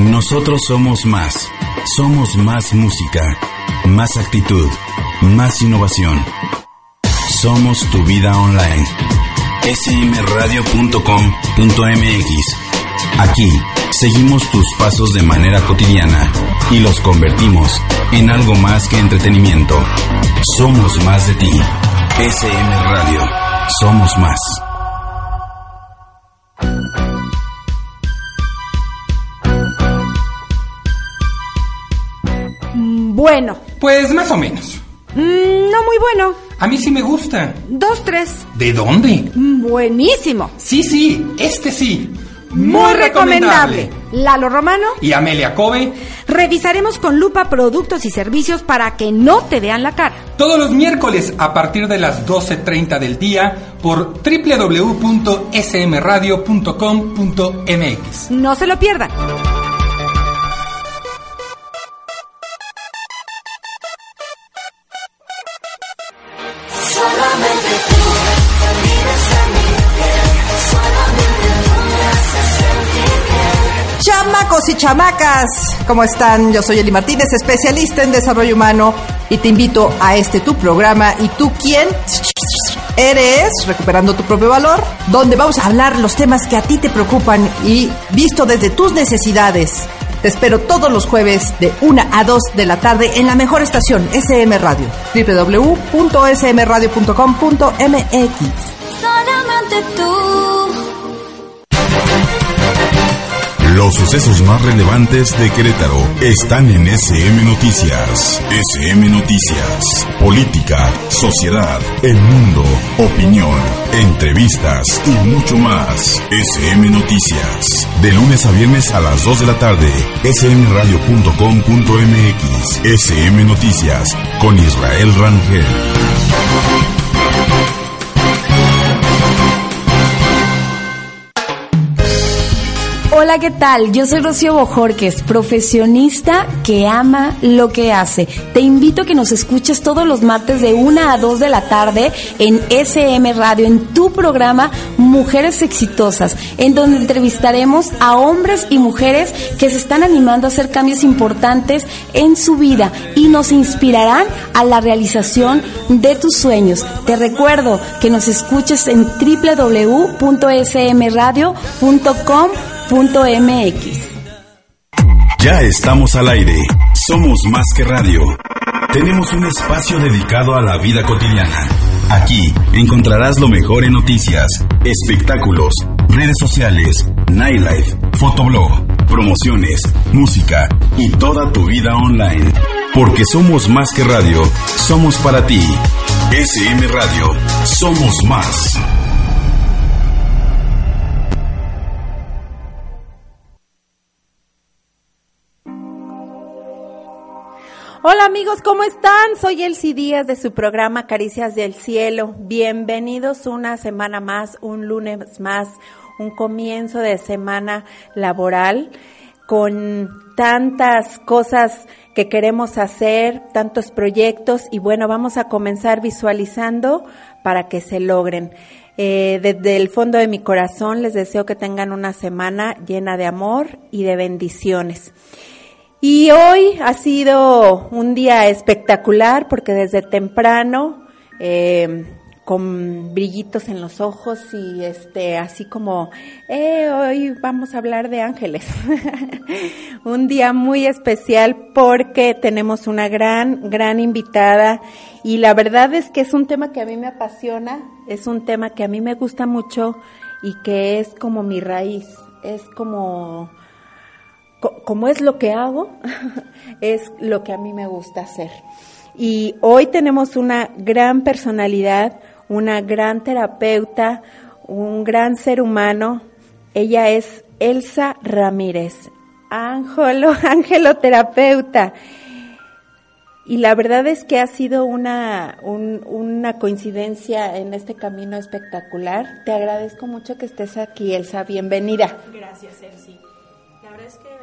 Nosotros somos más. Somos más música, más actitud, más innovación. Somos tu vida online. smradio.com.mx. Aquí seguimos tus pasos de manera cotidiana y los convertimos en algo más que entretenimiento. Somos más de ti. SM Radio. Somos más. Bueno, Pues más o menos. mm, no muy bueno. A mí sí me gusta. Dos, tres. ¿De dónde? Mm, Buenísimo. Sí, sí, este sí. Muy recomendable. Lalo Romano, Y Amelia Kobe, revisaremos con lupa productos y servicios para que no te vean la cara. todos los miércoles a partir de las 12.30 del día por www.smradio.com.mx. No se lo pierdan. Y chamacas, ¿cómo están? Yo soy Eli Martínez, especialista en desarrollo humano y te invito a este tu programa y tú quién eres, recuperando tu propio valor, donde vamos a hablar los temas que a ti te preocupan y visto desde tus necesidades. Te espero todos los jueves de 1 a 2 de la tarde en la mejor estación SM Radio, www.smradio.com.mx. Solamente tú. Los sucesos más relevantes de Querétaro están en SM Noticias. SM Noticias. Política, sociedad, el mundo, opinión, entrevistas y mucho más. SM Noticias. De lunes a viernes a las 2 de la tarde. smradio.com.mx. SM Noticias. Con Israel Rangel. Hola, ¿qué tal? Yo soy Rocío Bojorques, profesionista que ama lo que hace. Te invito a que nos escuches todos los martes de 1 a 2 de la tarde en SM Radio, en tu programa Mujeres Exitosas, en donde entrevistaremos a hombres y mujeres que se están animando a hacer cambios importantes en su vida y nos inspirarán a la realización de tus sueños. Te recuerdo que nos escuches en www.smradio.com .mx. Ya estamos al aire. Somos más que radio. Tenemos un espacio dedicado a la vida cotidiana. Aquí encontrarás lo mejor en noticias, espectáculos, redes sociales, nightlife, fotoblog, promociones, música y toda tu vida online. Porque somos más que radio, somos para ti. SM Radio, somos más. Hola amigos, ¿cómo están? Soy Elsie Díaz de su programa Caricias del Cielo. Bienvenidos una semana más, un lunes más, un comienzo de semana laboral con tantas cosas que queremos hacer, tantos proyectos y bueno, vamos a comenzar visualizando para que se logren. Eh, desde el fondo de mi corazón les deseo que tengan una semana llena de amor y de bendiciones. Y hoy ha sido un día espectacular porque desde temprano, eh, con brillitos en los ojos y este, así como, eh, hoy vamos a hablar de ángeles. un día muy especial porque tenemos una gran, gran invitada y la verdad es que es un tema que a mí me apasiona, es un tema que a mí me gusta mucho y que es como mi raíz, es como como es lo que hago, es lo que a mí me gusta hacer. Y hoy tenemos una gran personalidad, una gran terapeuta, un gran ser humano. Ella es Elsa Ramírez, ángelo, angeloterapeuta. Y la verdad es que ha sido una, un, una coincidencia en este camino espectacular. Te agradezco mucho que estés aquí, Elsa. Bienvenida. Gracias, Elsie. La verdad es que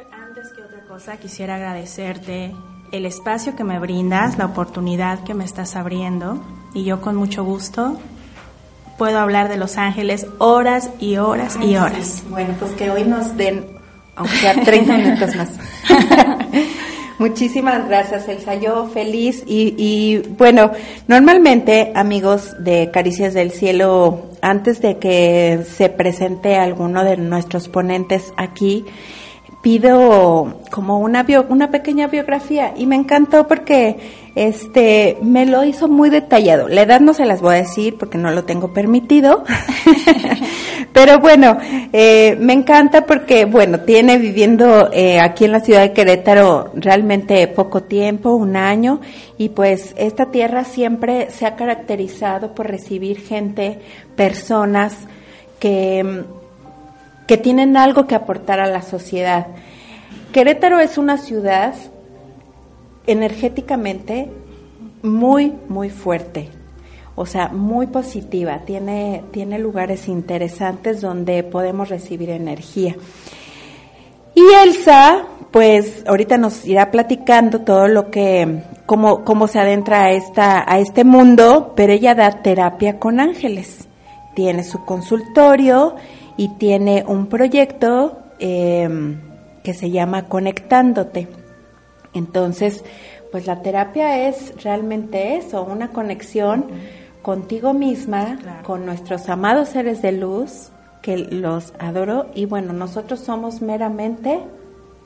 cosa quisiera agradecerte el espacio que me brindas, la oportunidad que me estás abriendo y yo con mucho gusto puedo hablar de Los Ángeles horas y horas y horas. Bueno, pues que hoy nos den aunque sea 30 minutos más. Muchísimas gracias, Elsa. Yo feliz y, y, bueno, normalmente, amigos de Caricias del Cielo, antes de que se presente alguno de nuestros ponentes aquí, pido como una bio, una pequeña biografía y me encantó porque este me lo hizo muy detallado. La edad no se las voy a decir porque no lo tengo permitido, pero bueno, eh, me encanta porque bueno tiene viviendo eh, aquí en la ciudad de Querétaro realmente poco tiempo, un año y pues esta tierra siempre se ha caracterizado por recibir gente, personas que que tienen algo que aportar a la sociedad. Querétaro es una ciudad energéticamente muy, muy fuerte, o sea, muy positiva, tiene, tiene lugares interesantes donde podemos recibir energía. Y Elsa, pues ahorita nos irá platicando todo lo que, cómo, cómo se adentra esta, a este mundo, pero ella da terapia con ángeles. Tiene su consultorio y tiene un proyecto em, que se llama Conectándote. Entonces, pues la terapia es realmente eso, una conexión contigo misma, con nuestros amados seres de luz, que los adoro, y bueno, nosotros somos meramente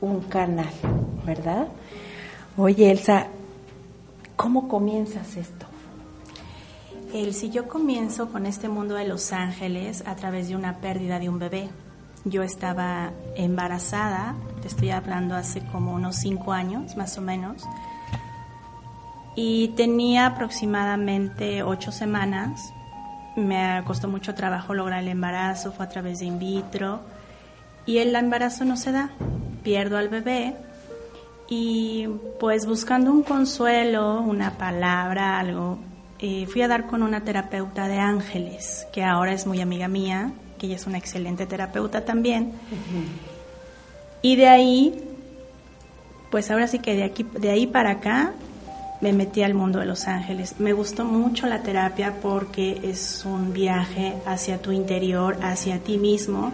un canal, ¿verdad? Oye, Elsa, ¿cómo comienzas esto? El, si yo comienzo con este mundo de los ángeles a través de una pérdida de un bebé, yo estaba embarazada, te estoy hablando hace como unos cinco años más o menos, y tenía aproximadamente ocho semanas. Me costó mucho trabajo lograr el embarazo, fue a través de in vitro, y el embarazo no se da, pierdo al bebé y pues buscando un consuelo, una palabra, algo, eh, fui a dar con una terapeuta de ángeles, que ahora es muy amiga mía, que ella es una excelente terapeuta también. Y de ahí, pues ahora sí que de aquí, de ahí para acá, me metí al mundo de los ángeles. Me gustó mucho la terapia porque es un viaje hacia tu interior, hacia ti mismo,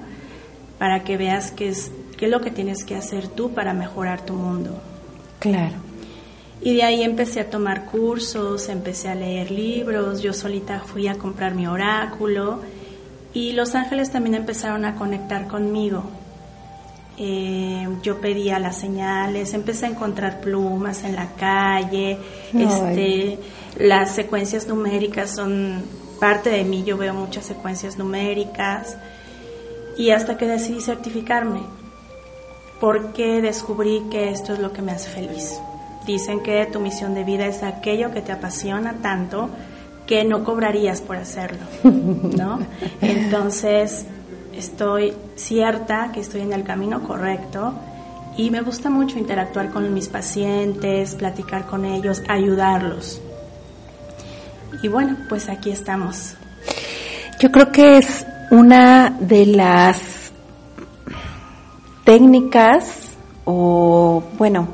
para que veas qué es, qué es lo que tienes que hacer tú para mejorar tu mundo. Claro. Y de ahí empecé a tomar cursos, empecé a leer libros, yo solita fui a comprar mi oráculo y los ángeles también empezaron a conectar conmigo. Eh, yo pedía las señales, empecé a encontrar plumas en la calle, este, las secuencias numéricas son parte de mí, yo veo muchas secuencias numéricas y hasta que decidí certificarme, porque descubrí que esto es lo que me hace feliz. Dicen que tu misión de vida es aquello que te apasiona tanto que no cobrarías por hacerlo, ¿no? Entonces, estoy cierta que estoy en el camino correcto y me gusta mucho interactuar con mis pacientes, platicar con ellos, ayudarlos. Y bueno, pues aquí estamos. Yo creo que es una de las técnicas o, bueno,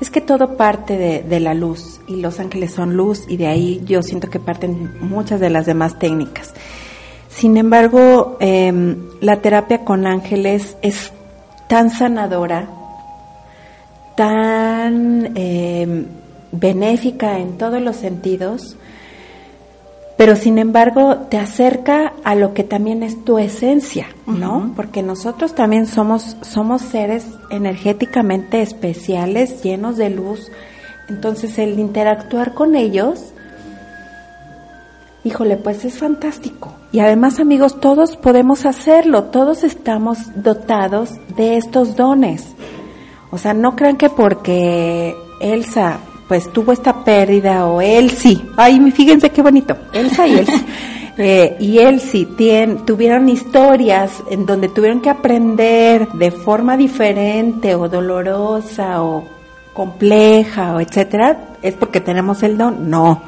es que todo parte de, la luz y los ángeles son luz y de ahí yo siento que parten muchas de las demás técnicas. Sin embargo, em, la terapia con ángeles es tan sanadora, tan em, benéfica en todos los sentidos, pero sin embargo te acerca a lo que también es tu esencia, ¿no? Porque nosotros también somos, somos seres energéticamente especiales, llenos de luz. Entonces el interactuar con ellos, híjole, pues es fantástico. Y además amigos, todos podemos hacerlo, todos estamos dotados de estos dones. O sea, no crean que porque Elsa pues tuvo esta pérdida o él sí. Ay, fíjense qué bonito. Elsa y Elsie. Eh, y él sí tuvieron historias en donde tuvieron que aprender de forma diferente o dolorosa o compleja o etcétera, es porque tenemos el don. No.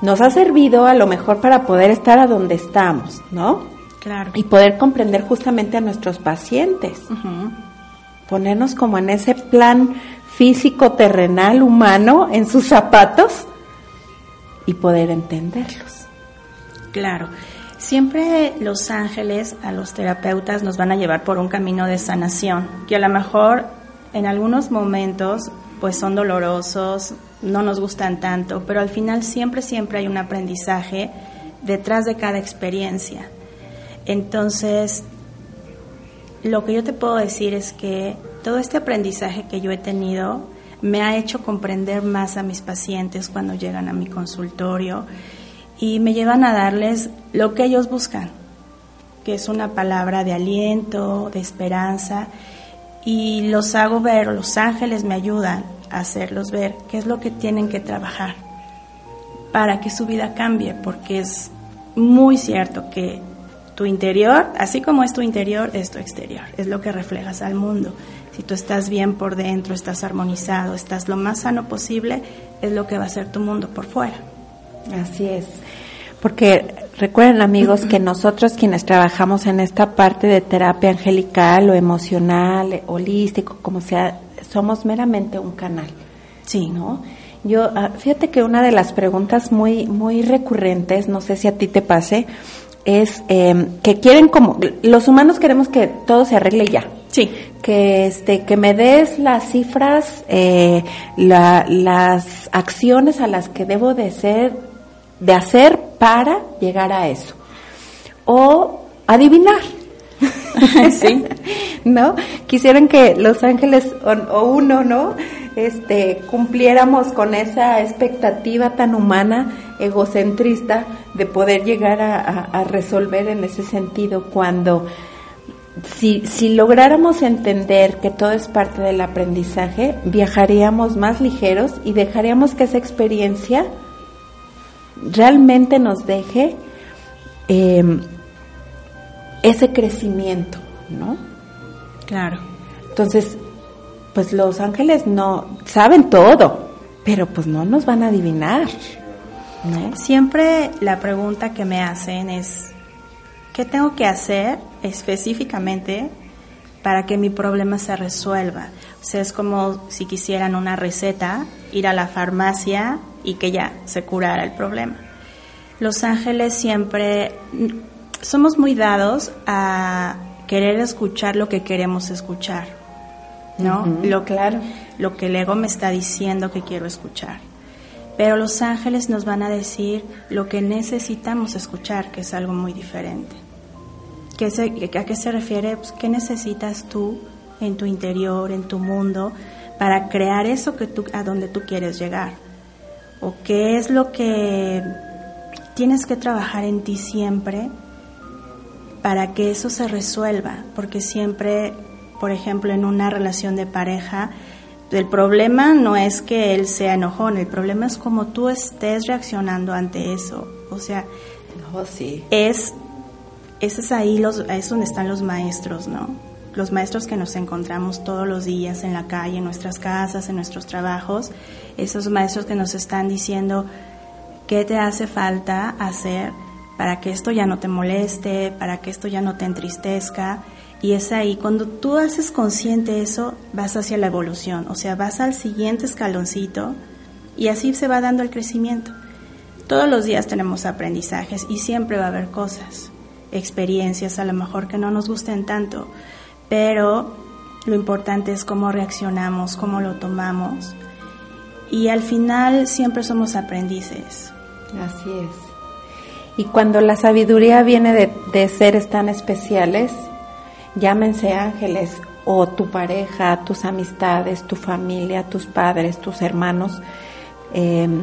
Nos ha servido a lo mejor para poder estar a donde estamos, ¿no? Claro. Y poder comprender justamente a nuestros pacientes. Ponernos como en ese plan físico, terrenal, humano, en sus zapatos y poder entenderlos. Claro. Siempre los ángeles a los terapeutas nos van a llevar por un camino de sanación, que a lo mejor en algunos momentos pues son dolorosos, no nos gustan tanto, pero al final siempre, siempre hay un aprendizaje detrás de cada experiencia. Entonces, lo que yo te puedo decir es que todo este aprendizaje que yo he tenido me ha hecho comprender más a mis pacientes cuando llegan a mi consultorio y me llevan a darles lo que ellos buscan, que es una palabra de aliento, de esperanza, y los hago ver, los ángeles me ayudan a hacerlos ver qué es lo que tienen que trabajar para que su vida cambie, porque es muy cierto que tu interior, así como es tu interior, es tu exterior, es lo que reflejas al mundo. Si tú estás bien por dentro, estás armonizado, estás lo más sano posible, es lo que va a ser tu mundo por fuera. Así es. Porque recuerden amigos que nosotros quienes trabajamos en esta parte de terapia angelical o emocional, holístico, como sea, somos meramente un canal. Sí, ¿no? Yo, ah, fíjate que una de las preguntas muy, muy recurrentes, no sé si a ti te pase, es em, que quieren como, los humanos queremos que todo se arregle ya. Sí. Que, este, que me des las cifras, eh, las acciones a las que debo de ser, de hacer para llegar a eso. O adivinar. sí. ¿No? Quisieran que los ángeles o uno, ¿no? este, cumpliéramos con esa expectativa tan humana, egocentrista, de poder llegar a, resolver en ese sentido cuando si, si, lográramos entender que todo es parte del aprendizaje, viajaríamos más ligeros y dejaríamos que esa experiencia realmente nos deje em, ese crecimiento, ¿no? Claro. Entonces, pues los ángeles no saben todo, pero pues no nos van a adivinar. Siempre la pregunta que me hacen es, ¿qué tengo que hacer específicamente para que mi problema se resuelva? O sea, es como si quisieran una receta, ir a la farmacia y que ya se curara el problema. Los ángeles siempre somos muy dados a querer escuchar lo que queremos escuchar. ¿no? lo, claro. lo que el ego me está diciendo que quiero escuchar. Pero los ángeles nos van a decir lo que necesitamos escuchar, que es algo muy diferente. ¿Qué ¿A qué se refiere? Pues, ¿Qué necesitas tú en tu interior, en tu mundo, para crear eso que tú, a donde tú quieres llegar? ¿O qué es lo que tienes que trabajar en ti siempre para que eso se resuelva? Porque siempre por ejemplo, en una relación de pareja, el problema no es que él sea enojón, el problema es como tú estés reaccionando ante eso. O sea, sí. es, es ahí los, es donde están los maestros, ¿no? Los maestros que nos encontramos todos los días en la calle, en nuestras casas, en nuestros trabajos, esos maestros que nos están diciendo qué te hace falta hacer para que esto ya no te moleste, para que esto ya no te entristezca y es ahí, cuando tú haces consciente eso, vas hacia la evolución, o sea, vas al siguiente escaloncito y así se va dando el crecimiento. Todos los días tenemos aprendizajes y siempre va a haber cosas, experiencias a lo mejor que no nos gusten tanto, pero lo importante es cómo reaccionamos, cómo lo tomamos y al final siempre somos aprendices. Así es. Y cuando la sabiduría viene de, seres tan especiales, llámense ángeles o tu pareja, tus amistades, tu familia, tus padres, tus hermanos, em,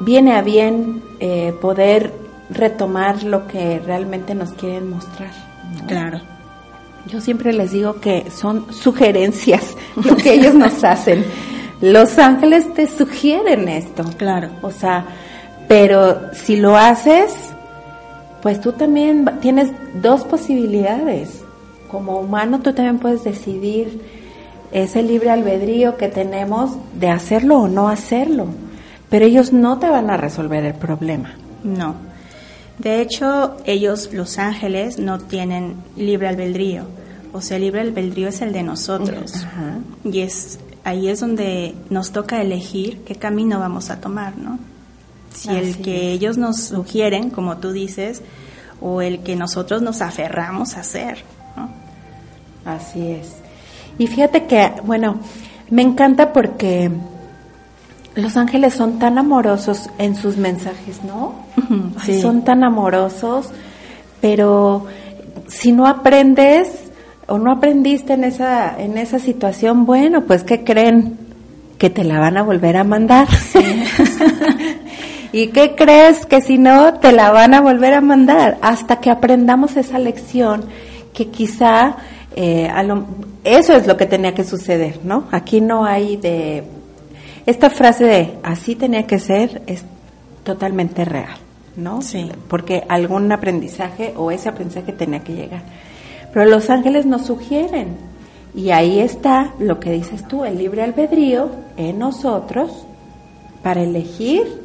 viene a bien eh, poder retomar lo que realmente nos quieren mostrar. Claro. Yo siempre les digo que son sugerencias lo que ellos nos hacen. Los ángeles te sugieren esto. Claro. O sea, pero si lo haces, pues tú también tienes dos posibilidades. Como humano tú también puedes decidir ese libre albedrío que tenemos de hacerlo o no hacerlo. Pero ellos no te van a resolver el problema. No. De hecho, ellos, los ángeles, no tienen libre albedrío. O sea, el libre albedrío es el de nosotros. Y es ahí es donde nos toca elegir qué camino vamos a tomar, ¿no? Si el que ellos nos sugieren, como tú dices, o el que nosotros nos aferramos a hacer. Así es. Y fíjate que, bueno, me encanta porque los ángeles son tan amorosos en sus mensajes, ¿no? son tan amorosos, pero si no aprendes o no aprendiste en esa en esa situación, bueno, pues ¿qué creen? Que te la van a volver a mandar. ¿Y qué crees? Que si no, te la van a volver a mandar hasta que aprendamos esa lección que quizá eh, eso es lo que tenía que suceder, ¿no? Aquí no hay de esta frase de así tenía que ser es totalmente real, ¿no? Sí. Porque algún aprendizaje o ese aprendizaje tenía que llegar. Pero los ángeles nos sugieren y ahí está lo que dices tú, el libre albedrío en nosotros para elegir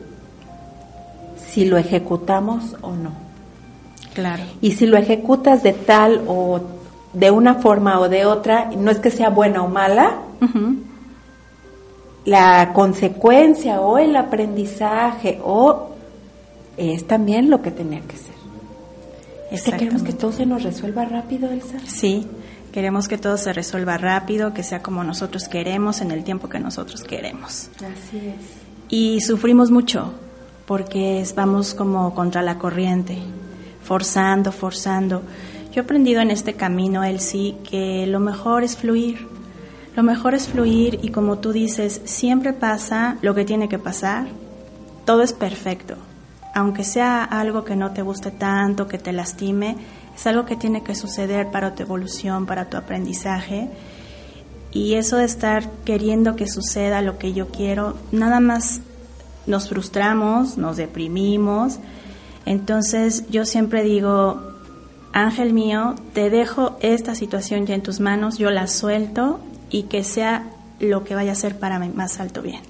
si lo ejecutamos o no. Claro. Y si lo ejecutas de tal o de una forma o de otra, no es que sea buena o mala, la consecuencia o el aprendizaje o es también lo que tenía que ser. Es que queremos que todo se nos resuelva rápido, Elsa. Sí, queremos que todo se resuelva rápido, que sea como nosotros queremos, en el tiempo que nosotros queremos. Así es. Y sufrimos mucho porque vamos como contra la corriente, forzando, forzando. Yo he aprendido en este camino, Elsie, que lo mejor es fluir lo mejor es fluir y como tú dices, siempre pasa lo que tiene que pasar. Todo es perfecto. Aunque sea algo que no te guste tanto, que te lastime, es algo que tiene que suceder para tu evolución, para tu aprendizaje. Y eso de estar queriendo que suceda lo que yo quiero, nada más nos frustramos, nos deprimimos. Entonces yo siempre digo, ángel mío, te dejo esta situación ya en tus manos, yo la suelto y que sea lo que vaya a ser para mi más alto bien.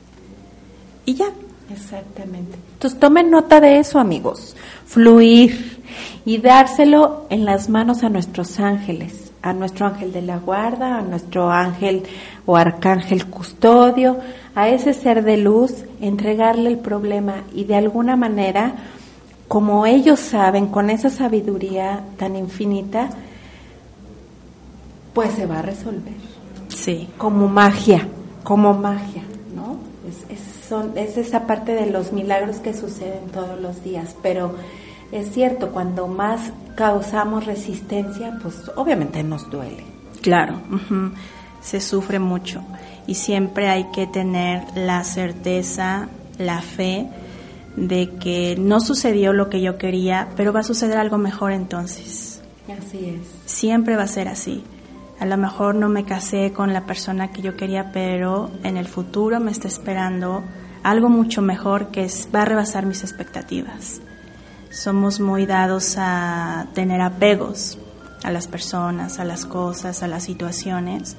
Y ya. Exactamente. Entonces tomen nota de eso, amigos. Fluir y dárselo en las manos a nuestros ángeles, a nuestro ángel de la guarda, a nuestro ángel o arcángel custodio, a ese ser de luz, entregarle el problema y de alguna manera, como ellos saben, con esa sabiduría tan infinita, pues se va a resolver. Sí. Como magia, como magia, ¿no? Es, son, es esa parte de los milagros que suceden todos los días, pero es cierto, cuando más causamos resistencia, pues obviamente nos duele. Claro, se sufre mucho y siempre hay que tener la certeza, la fe de que no sucedió lo que yo quería, pero va a suceder algo mejor entonces. Así es. Siempre va a ser así. A lo mejor no me casé con la persona que yo quería, pero en el futuro me está esperando algo mucho mejor que va a rebasar mis expectativas. Somos muy dados a tener apegos a las personas, a las cosas, a las situaciones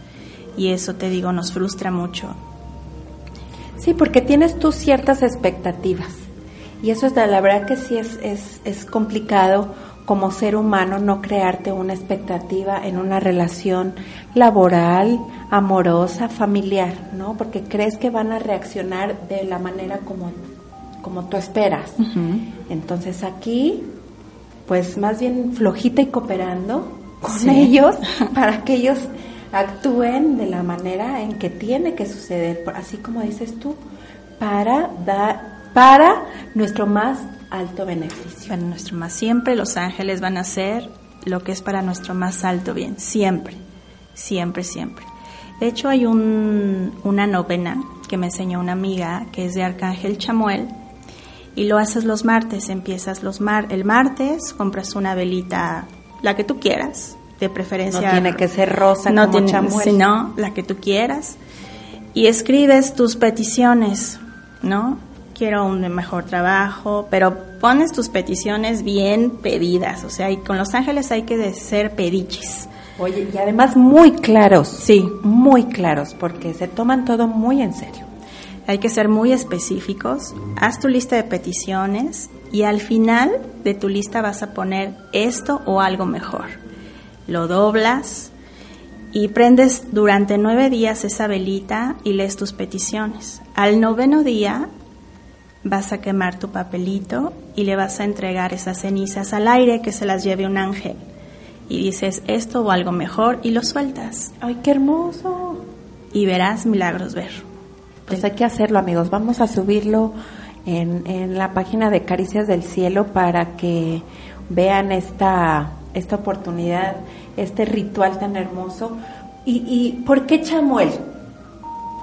y eso te digo nos frustra mucho. Sí, porque tienes tú ciertas expectativas y eso es la verdad que sí es, es, es complicado como ser humano no crearte una expectativa en una relación laboral, amorosa, familiar, ¿no? Porque crees que van a reaccionar de la manera como, como tú esperas. Entonces aquí, pues más bien flojita y cooperando con ellos para que ellos actúen de la manera en que tiene que suceder, así como dices tú, para dar para nuestro más alto beneficio. Para nuestro más siempre los ángeles van a hacer lo que es para nuestro más alto bien, siempre, siempre, siempre. De hecho hay un, una novena que me enseñó una amiga que es de Arcángel Chamuel y lo haces los martes, empiezas los mar el martes, compras una velita, la que tú quieras, de preferencia. No tiene que ser rosa no como tiene, Chamuel. Sino la que tú quieras y escribes tus peticiones, ¿no? Quiero un mejor trabajo, pero pones tus peticiones bien pedidas, o sea, y con los ángeles hay que ser pediches. Oye, y además muy claros. Sí. Muy claros, porque se toman todo muy en serio. Hay que ser muy específicos. Haz tu lista de peticiones y al final de tu lista vas a poner esto o algo mejor. Lo doblas y prendes durante nueve días esa velita y lees tus peticiones. Al noveno día vas a quemar tu papelito y le vas a entregar esas cenizas al aire que se las lleve un ángel. Y dices esto o algo mejor y lo sueltas. ¡Ay, qué hermoso! Y verás milagros ver. Pues hay que hacerlo, amigos. Vamos a subirlo en, en la página de Caricias del Cielo para que vean esta, esta oportunidad, este ritual tan hermoso. ¿Y, y por qué Chamuel?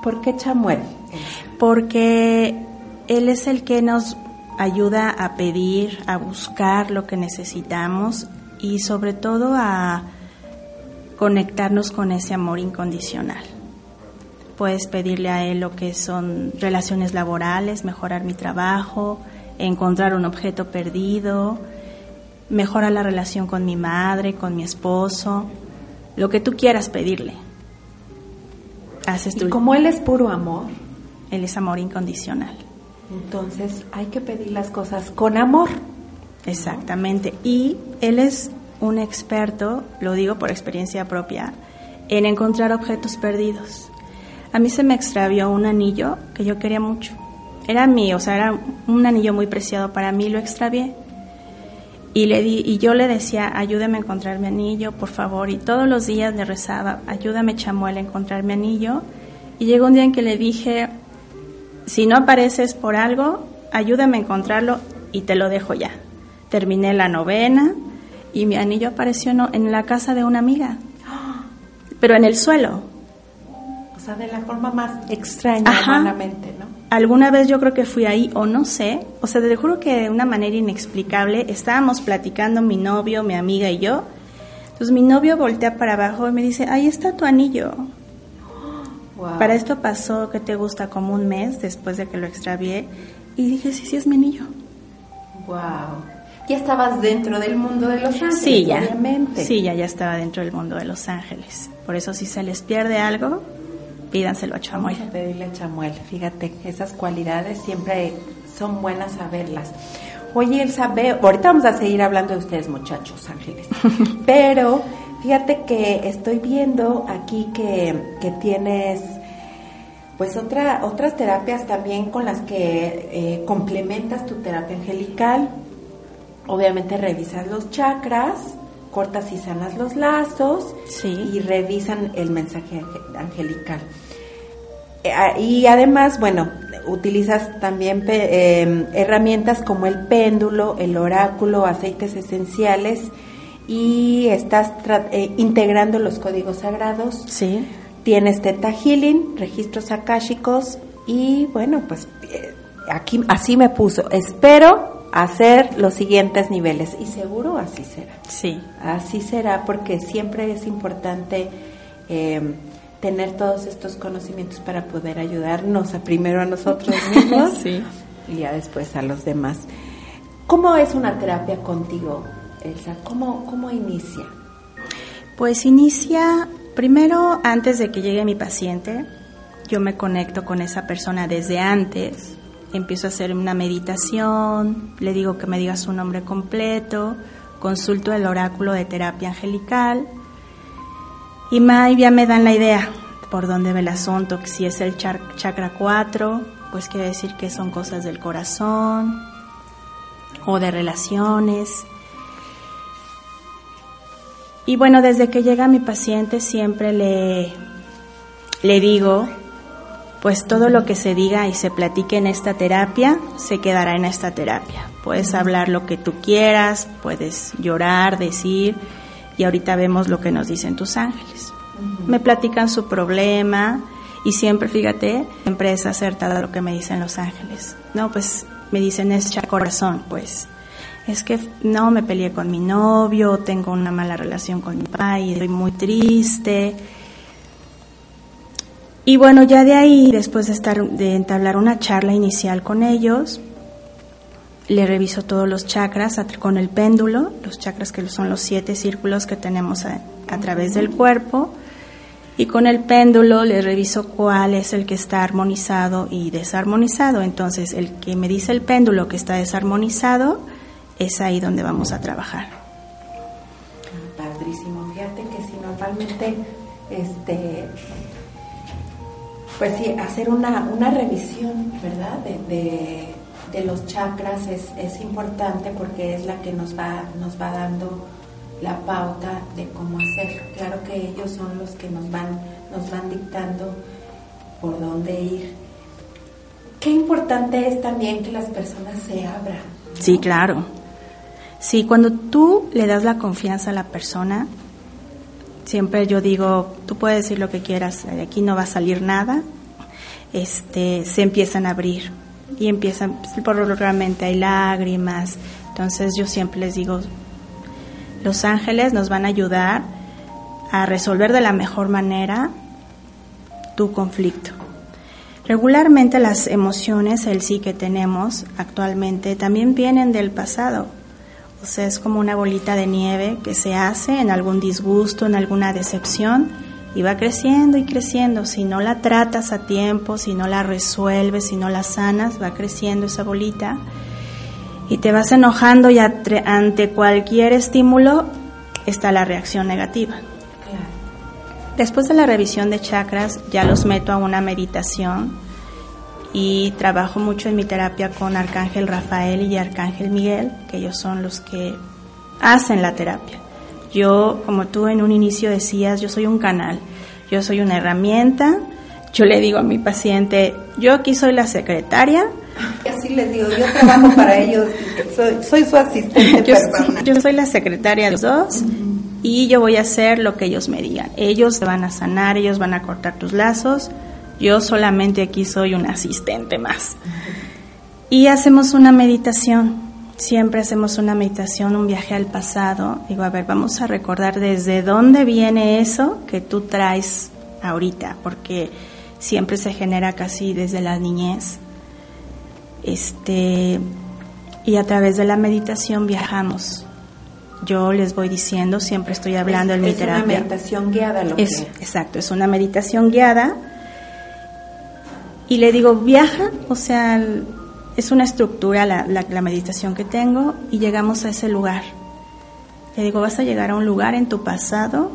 ¿Por qué Chamuel? Porque él es el que nos ayuda a pedir, a buscar lo que necesitamos y sobre todo a conectarnos con ese amor incondicional. Puedes pedirle a él lo que son relaciones laborales, mejorar mi trabajo, encontrar un objeto perdido, mejorar la relación con mi madre, con mi esposo, lo que tú quieras pedirle. Haces y como él es puro amor, él es amor incondicional. Entonces hay que pedir las cosas con amor. Exactamente. Y él es un experto, lo digo por experiencia propia, en encontrar objetos perdidos. A mí se me extravió un anillo que yo quería mucho. Era mío, o sea, era un anillo muy preciado para mí, lo extravié. Y, le di, y yo le decía, ayúdame a encontrar mi anillo, por favor. Y todos los días le rezaba, ayúdame Chamuel a encontrar mi anillo. Y llegó un día en que le dije, si no apareces por algo, ayúdame a encontrarlo y te lo dejo ya. Terminé la novena y mi anillo apareció en la casa de una amiga, pero en el suelo. O sea, de la forma más extraña, humanamente, ¿no? Alguna vez yo creo que fui ahí o no sé, o sea, te juro que de una manera inexplicable estábamos platicando mi novio, mi amiga y yo. Entonces mi novio voltea para abajo y me dice, ahí está tu anillo. Para esto pasó, que te gusta? Como un mes después de que lo extravié. Y dije, sí, sí, es mi anillo. Wow. Ya estabas dentro del mundo de Los Ángeles, sí, ya. obviamente. Sí, ya, ya estaba dentro del mundo de Los Ángeles. Por eso si se les pierde algo, pídanselo a Chamuel. Vamos a pedirle a Chamuel. Fíjate, esas cualidades siempre son buenas saberlas. Oye, Elsa, ve, ahorita vamos a seguir hablando de ustedes, muchachos ángeles. Pero fíjate que estoy viendo aquí que, que tienes pues otra, otras terapias también con las que eh, complementas tu terapia angelical. Obviamente revisas los chakras, cortas y sanas los lazos y revisan el mensaje angelical. Eh, y además, bueno, utilizas también em, herramientas como el péndulo, el oráculo, aceites esenciales y estás eh, integrando los códigos sagrados. Sí. Tienes Teta Healing, registros akáshicos y bueno, pues eh, aquí así me puso. Espero hacer los siguientes niveles y seguro así será. Sí. Así será porque siempre es importante em, tener todos estos conocimientos para poder ayudarnos a primero a nosotros mismos y ya después a los demás. ¿Cómo es una terapia contigo, Elsa? ¿Cómo, cómo inicia? Pues inicia primero antes de que llegue mi paciente. Yo me conecto con esa persona desde antes. Empiezo a hacer una meditación, le digo que me diga su nombre completo, consulto el oráculo de terapia angelical y ya me dan la idea por dónde ve el asunto, que si es el chakra 4, pues quiere decir que son cosas del corazón o de relaciones. Y bueno, desde que llega mi paciente siempre le, le digo, pues todo lo que se diga y se platique en esta terapia, se quedará en esta terapia. Puedes hablar lo que tú quieras, puedes llorar, decir, y ahorita vemos lo que nos dicen tus ángeles. Me platican su problema y siempre, fíjate, siempre es acertada lo que me dicen los ángeles. No, pues me dicen es corazón, pues es que no me peleé con mi novio, tengo una mala relación con mi papá y estoy muy triste. Y bueno, ya de ahí, después de entablar una charla inicial con ellos, le reviso todos los chakras con el péndulo, los chakras que son los siete círculos que tenemos a, través del cuerpo, y con el péndulo le reviso cuál es el que está armonizado y desarmonizado. Entonces, el que me dice el péndulo que está desarmonizado, es ahí donde vamos a trabajar. Padrísimo, fíjate que si normalmente, este, pues sí, hacer una, una revisión, ¿verdad? de de los chakras es, es importante porque es la que nos va, nos va dando la pauta de cómo hacerlo. Claro que ellos son los que nos van, nos van dictando por dónde ir. Qué importante es también que las personas se abran. Sí, claro. Sí, cuando tú le das la confianza a la persona, siempre yo digo, tú puedes decir lo que quieras, de aquí no va a salir nada, este, se empiezan a abrir y empiezan, por realmente hay lágrimas, entonces yo siempre les digo, los ángeles nos van a ayudar a resolver de la mejor manera tu conflicto. Regularmente las emociones, el sí que tenemos actualmente, también vienen del pasado. O sea, es como una bolita de nieve que se hace en algún disgusto, en alguna decepción, y va creciendo y creciendo. Si no la tratas a tiempo, si no la resuelves, si no la sanas, va creciendo esa bolita y te vas enojando y ante cualquier estímulo está la reacción negativa. Después de la revisión de chakras ya los meto a una meditación y trabajo mucho en mi terapia con Arcángel Rafael y Arcángel Miguel, que ellos son los que hacen la terapia. Yo, como tú en un inicio decías, yo soy un canal, yo soy una herramienta. Yo le digo a mi paciente, yo aquí soy la secretaria, Así les digo, yo trabajo para ellos, soy, su asistente yo, Yo soy la secretaria de los dos y yo voy a hacer lo que ellos me digan. Ellos te van a sanar, ellos van a cortar tus lazos. Yo solamente aquí soy un asistente más. Y hacemos una meditación. Siempre hacemos una meditación, un viaje al pasado. Digo, a ver, vamos a recordar desde dónde viene eso que tú traes ahorita, porque siempre se genera casi desde la niñez este, y a través de la meditación viajamos. Yo les voy diciendo, siempre estoy hablando en mi terapia. Es una meditación guiada, lo es, Exacto, es una meditación guiada. Y le digo, viaja, o sea, es una estructura la, la meditación que tengo y llegamos a ese lugar. Le digo, vas a llegar a un lugar en tu pasado,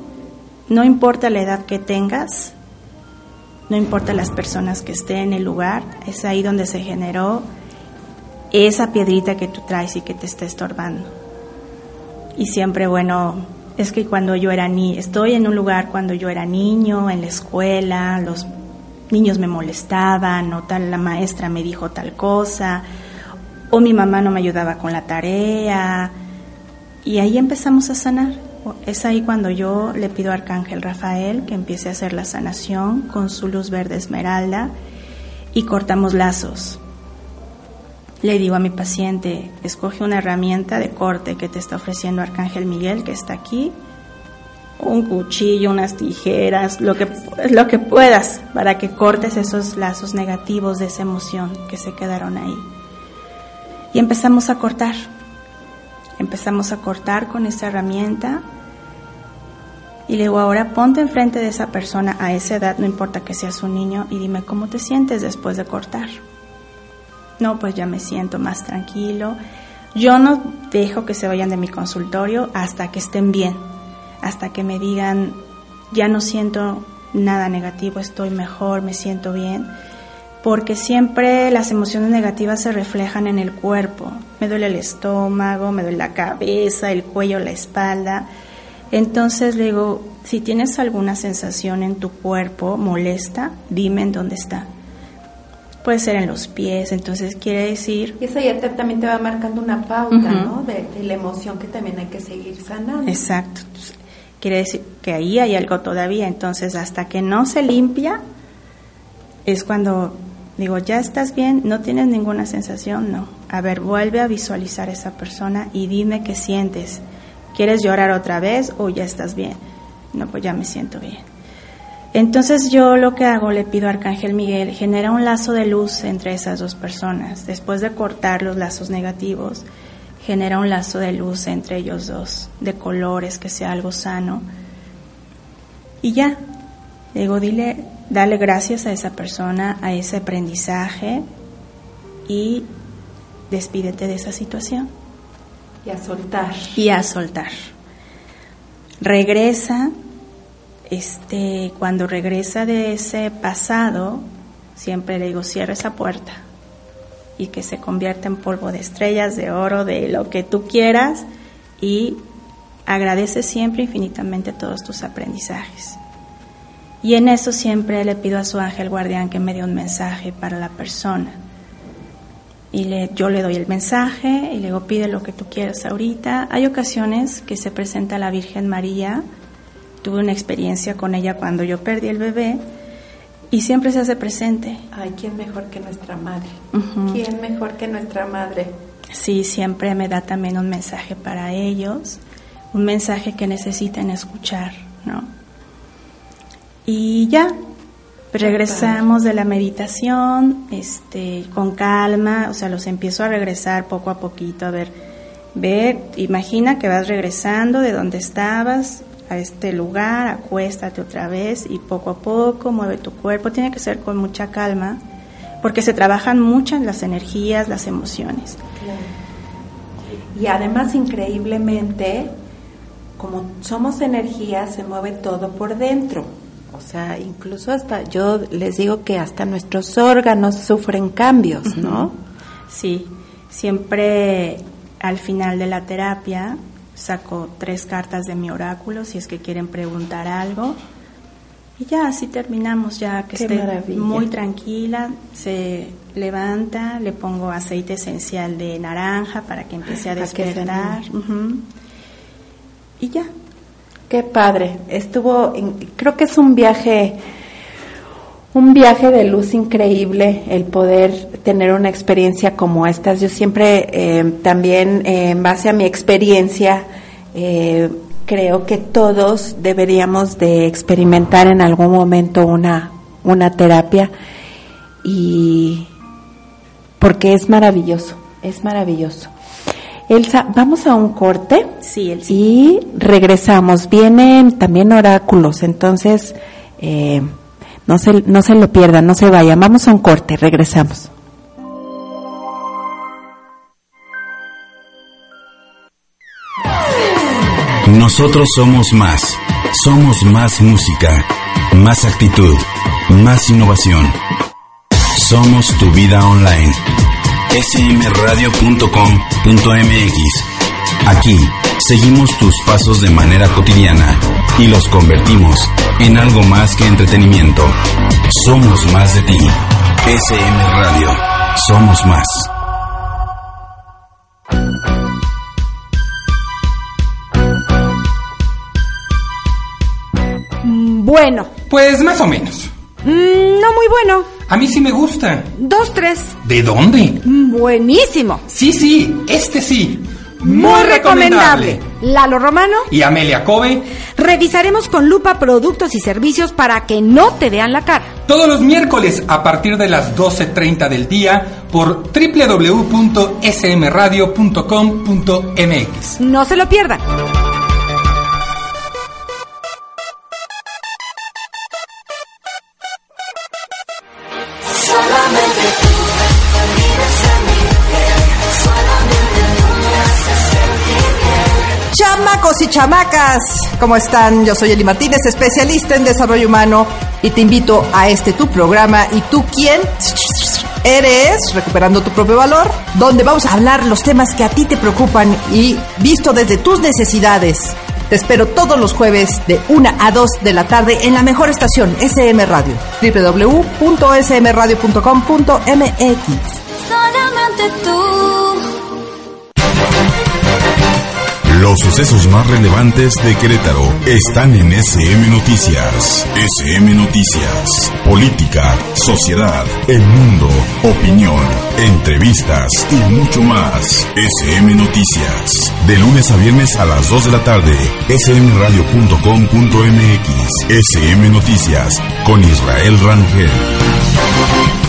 no importa la edad que tengas, no importa las personas que estén en el lugar, es ahí donde se generó esa piedrita que tú traes y que te está estorbando. Y siempre, bueno, es que cuando yo era ni estoy en un lugar cuando yo era niño, en la escuela, los niños me molestaban, o tal la maestra me dijo tal cosa, o mi mamá no me ayudaba con la tarea, y ahí empezamos a sanar. Es ahí cuando yo le pido a Arcángel Rafael que empiece a hacer la sanación con su luz verde esmeralda y cortamos lazos. Le digo a mi paciente, escoge una herramienta de corte que te está ofreciendo Arcángel Miguel, que está aquí, un cuchillo, unas tijeras, lo que, lo que puedas para que cortes esos lazos negativos de esa emoción que se quedaron ahí. Y empezamos a cortar. Empezamos a cortar con esa herramienta y le digo, ahora ponte enfrente de esa persona a esa edad, no importa que seas un niño, y dime cómo te sientes después de cortar. No, pues ya me siento más tranquilo. Yo no dejo que se vayan de mi consultorio hasta que estén bien, hasta que me digan, ya no siento nada negativo, estoy mejor, me siento bien, porque siempre las emociones negativas se reflejan en el cuerpo. Me duele el estómago, me duele la cabeza, el cuello, la espalda entonces le digo, si tienes alguna sensación en tu cuerpo molesta, dime en dónde está. Puede ser en los pies, entonces quiere decir... Y eso ya también te va marcando una pauta, ¿no? De, la emoción que también hay que seguir sanando. Exacto. Quiere decir que ahí hay algo todavía, entonces hasta que no se limpia, es cuando digo, ¿ya estás bien? ¿No tienes ninguna sensación? No. A ver, vuelve a visualizar esa persona y dime qué sientes ¿Quieres llorar otra vez o ya estás bien? No, pues ya me siento bien. Entonces yo lo que hago, le pido a Arcángel Miguel, genera un lazo de luz entre esas dos personas. Después de cortar los lazos negativos, genera un lazo de luz entre ellos dos, de colores, que sea algo sano. Y ya, digo, dile, dale gracias a esa persona, a ese aprendizaje y despídete de esa situación. Y a soltar. Y a soltar. Regresa, este, cuando regresa de ese pasado, siempre le digo, cierra esa puerta. Y que se convierta en polvo de estrellas, de oro, de lo que tú quieras y agradece siempre infinitamente todos tus aprendizajes. Y en eso siempre le pido a su ángel guardián que me dé un mensaje para la persona. Y le, yo le doy el mensaje y le digo, pide lo que tú quieras ahorita. Hay ocasiones que se presenta la Virgen María. Tuve una experiencia con ella cuando yo perdí el bebé y siempre se hace presente. Ay, ¿quién mejor que nuestra madre? ¿Quién mejor que nuestra madre? Sí, siempre me da también un mensaje para ellos, un mensaje que necesiten escuchar, ¿no? Y ya, regresamos de la meditación, este, con calma, o sea, los empiezo a regresar poco a poquito, a ver, ver, imagina que vas regresando de donde estabas, a este lugar, acuéstate otra vez y poco a poco mueve tu cuerpo. Tiene que ser con mucha calma porque se trabajan muchas las energías, las emociones. Y además, increíblemente, como somos energía, se mueve todo por dentro. O sea, incluso hasta, yo les digo que hasta nuestros órganos sufren cambios, ¿no? Sí, siempre al final de la terapia saco tres cartas de mi oráculo si es que quieren preguntar algo. Y ya así terminamos, ya que esté muy tranquila, se levanta, le pongo aceite esencial de naranja para que empiece a despertar. Y ya. Qué padre. Estuvo, creo que es un viaje, un viaje de luz increíble el poder tener una experiencia como esta. Yo siempre eh, también, eh, en base a mi experiencia, eh, creo que todos deberíamos de experimentar en algún momento una, una terapia y porque es maravilloso, es maravilloso. Elsa, vamos a un corte sí, y regresamos. Vienen también oráculos, entonces eh, no, se, no se lo pierdan, no se vayan. Vamos a un corte, regresamos. Nosotros somos más. Somos más música, más actitud, más innovación. Somos tu vida online. smradio.com.mx. Aquí seguimos tus pasos de manera cotidiana y los convertimos en algo más que entretenimiento. Somos más de ti. SM Radio. Somos más. Bueno. Pues más o menos. Mm, no muy bueno. A mí sí me gusta. Dos, tres. ¿De dónde? Mm, buenísimo. Sí, sí, este sí. Muy, recomendable. Lalo Romano y Amelia Kobe. Revisaremos con lupa productos y servicios para que no te vean la cara. Todos los miércoles a partir de las 12.30 del día por www.smradio.com.mx. No se lo pierdan. Chamacos y chamacas, ¿cómo están? Yo soy Eli Martínez, especialista en desarrollo humano y te invito a este tu programa. ¿Y tú quién? Eres Recuperando tu propio valor, donde vamos a hablar los temas que a ti te preocupan y visto desde tus necesidades. Te espero todos los jueves de 1 a 2 de la tarde en la mejor estación SM Radio, www.smradio.com.mx. Solamente tú. Los sucesos más relevantes de Querétaro están en SM Noticias. SM Noticias. Política, sociedad, el mundo, opinión, entrevistas y mucho más. SM Noticias. De lunes a viernes a las 2 de la tarde. smradio.com.mx. SM Noticias. Con Israel Rangel.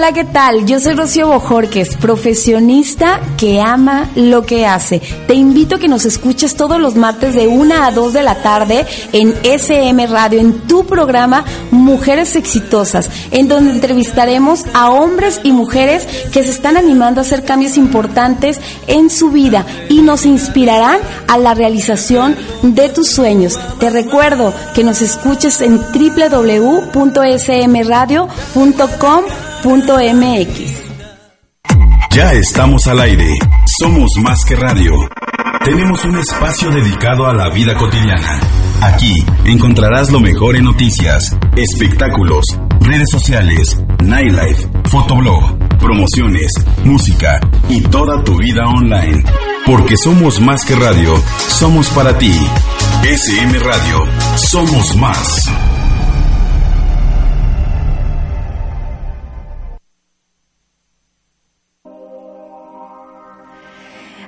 Hola, ¿qué tal? Yo soy Rocío Bojorques, profesionista que ama lo que hace. Te invito a que nos escuches todos los martes de 1 a 2 de la tarde en SM Radio, en tu programa Mujeres Exitosas, en donde entrevistaremos a hombres y mujeres que se están animando a hacer cambios importantes en su vida y nos inspirarán a la realización de tus sueños. Te recuerdo que nos escuches en www.smradio.com MX. Ya estamos al aire. Somos más que radio. Tenemos un espacio dedicado a la vida cotidiana. Aquí encontrarás lo mejor en noticias, espectáculos, redes sociales, nightlife, fotoblog, promociones, música y toda tu vida online. Porque somos más que radio, somos para ti. SM Radio, somos más.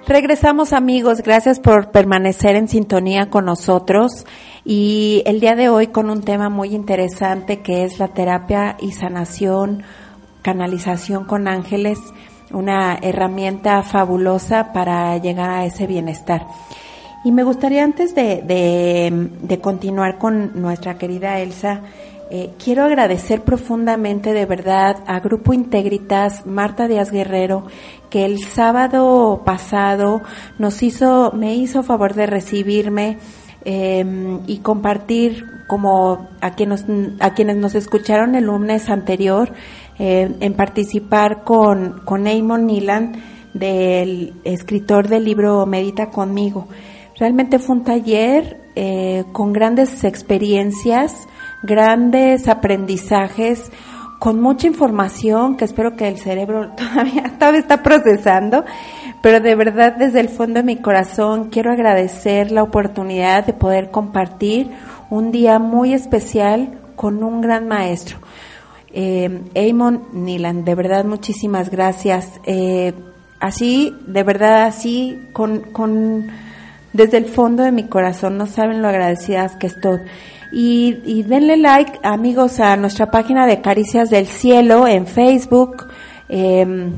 Regresamos amigos, gracias por permanecer en sintonía con nosotros y el día de hoy con un tema muy interesante que es la terapia y sanación, canalización con ángeles, una herramienta fabulosa para llegar a ese bienestar. Y me gustaría antes de, de, continuar con nuestra querida Elsa, eh, quiero agradecer profundamente de verdad a Grupo Integritas, Marta Díaz Guerrero, que el sábado pasado nos hizo, me hizo favor de recibirme em, y compartir como a quienes, a quienes nos escucharon el lunes anterior eh, en participar con, con Eamon Nilan del escritor del libro Medita conmigo. Realmente fue un taller eh, con grandes experiencias, grandes aprendizajes, con mucha información que espero que el cerebro todavía, todavía está procesando, pero de verdad desde el fondo de mi corazón quiero agradecer la oportunidad de poder compartir un día muy especial con un gran maestro. Eh, Eamon Nilan, de verdad muchísimas gracias. Eh, así, de verdad así, con, con, desde el fondo de mi corazón, no saben lo agradecidas que estoy. Y, denle like, amigos, a nuestra página de Caricias del Cielo en Facebook. Em,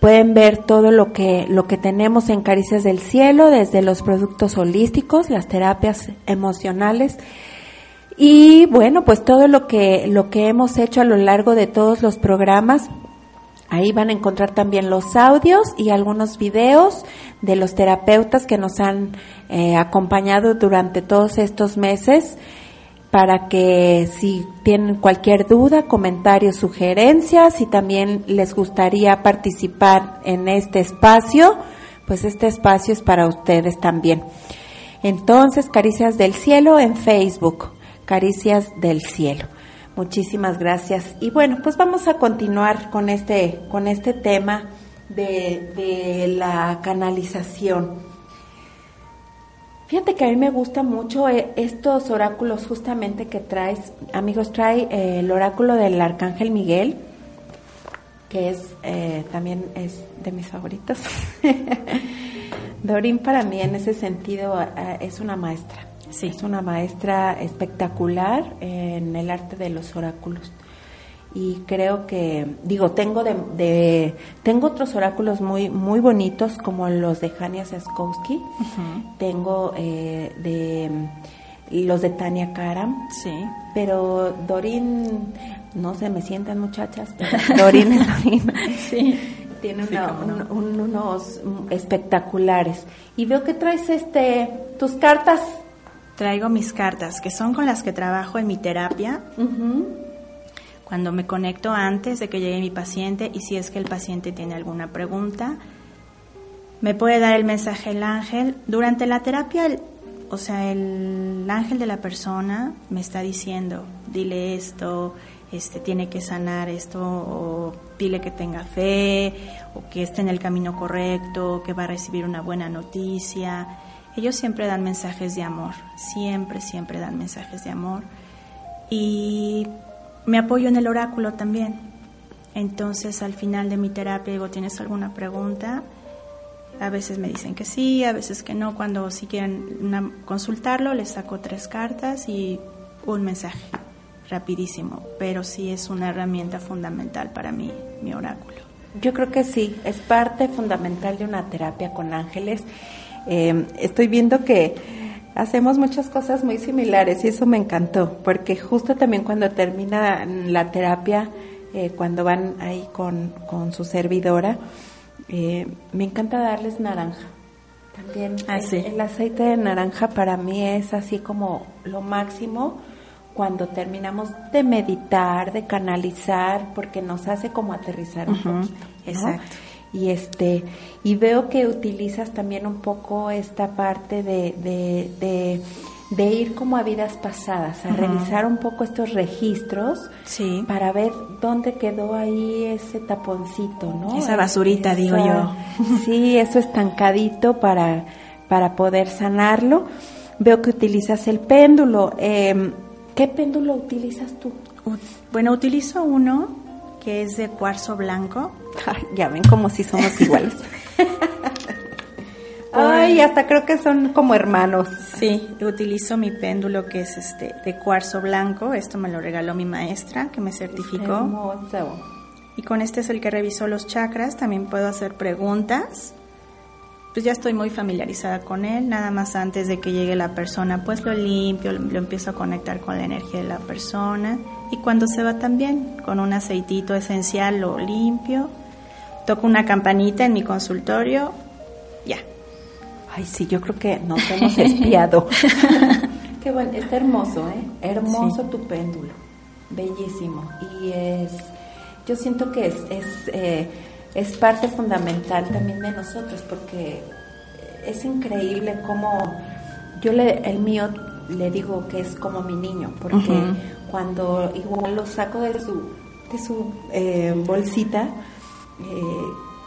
pueden ver todo lo que, lo que tenemos en Caricias del Cielo, desde los productos holísticos, las terapias emocionales. Y bueno, pues todo lo que, lo que hemos hecho a lo largo de todos los programas, Ahí van a encontrar también los audios y algunos videos de los terapeutas que nos han eh, acompañado durante todos estos meses para que si tienen cualquier duda, comentario, sugerencias, y también les gustaría participar en este espacio, pues este espacio es para ustedes también. Entonces, Caricias del Cielo en Facebook, Caricias del Cielo. Muchísimas gracias. Y bueno, pues vamos a continuar con este, con este tema de, de la canalización. Fíjate que a mí me gusta mucho eh, estos oráculos justamente que traes. Amigos, trae eh, el oráculo del Arcángel Miguel, que es eh, también es de mis favoritos. Dorín para mí en ese sentido es una maestra. Sí. Es una maestra espectacular en el arte de los oráculos y creo que digo tengo de, tengo otros oráculos muy muy bonitos como los de Hania Saskowski. Tengo eh, de los de Tania Karam. Sí. Pero Dorin no sé me sientan muchachas Dorin es Dorin. Sí. Tiene unos espectaculares. Y veo que traes este tus cartas. Traigo mis cartas que son con las que trabajo en mi terapia cuando me conecto antes de que llegue mi paciente y si es que el paciente tiene alguna pregunta, me puede dar el mensaje el ángel. Durante la terapia, o sea, el ángel de la persona me está diciendo, dile esto, este tiene que sanar esto, o dile que tenga fe, o que esté en el camino correcto, que va a recibir una buena noticia. Ellos siempre dan mensajes de amor, siempre, siempre dan mensajes de amor. Y me apoyo en el oráculo también. Entonces al final de mi terapia digo, ¿tienes alguna pregunta? A veces me dicen que sí, a veces que no. Cuando si quieren consultarlo, les saco tres cartas y un mensaje. rapidísimo, pero sí es una herramienta fundamental para mí, mi oráculo. Yo creo que sí, es parte fundamental de una terapia con ángeles. Eh, estoy viendo que hacemos muchas cosas muy similares y eso me encantó, porque justo también cuando termina la terapia, eh, cuando van ahí con, con su servidora, eh, me encanta darles naranja. También Ah, el, sí. el aceite de naranja para mí es así como lo máximo cuando terminamos de meditar, de canalizar, porque nos hace como aterrizar un poquito. ¿no? exacto. Y este y veo que utilizas también un poco esta parte de, de, de, de ir como a vidas pasadas, a revisar un poco estos registros Sí. para ver dónde quedó ahí ese taponcito, ¿no? Esa basurita, digo yo. Sí, eso estancadito para, para poder sanarlo. Veo que utilizas el péndulo. Eh, ¿Qué péndulo utilizas tú? Bueno, utilizo uno que es de cuarzo blanco. Ay, ya ven como si somos iguales. Ay, hasta creo que son como hermanos. Sí, utilizo mi péndulo que es este de cuarzo blanco. Esto me lo regaló mi maestra que me certificó. Hermoso. Y con este es el que revisó los chakras. También puedo hacer preguntas. Pues ya estoy muy familiarizada con él. Nada más antes de que llegue la persona, pues lo limpio, lo, lo empiezo a conectar con la energía de la persona. Y cuando se va también, con un aceitito esencial lo limpio. Toco una campanita en mi consultorio. Ya. Ay, sí, yo creo que nos hemos espiado. Qué bueno, está hermoso, ¿eh? Hermoso tu péndulo. Bellísimo. Y es, yo siento que es, es, eh, es parte fundamental también de nosotros porque es increíble cómo yo le, el mío le digo que es como mi niño, porque. Cuando igual lo saco de su, de su eh, bolsita, eh,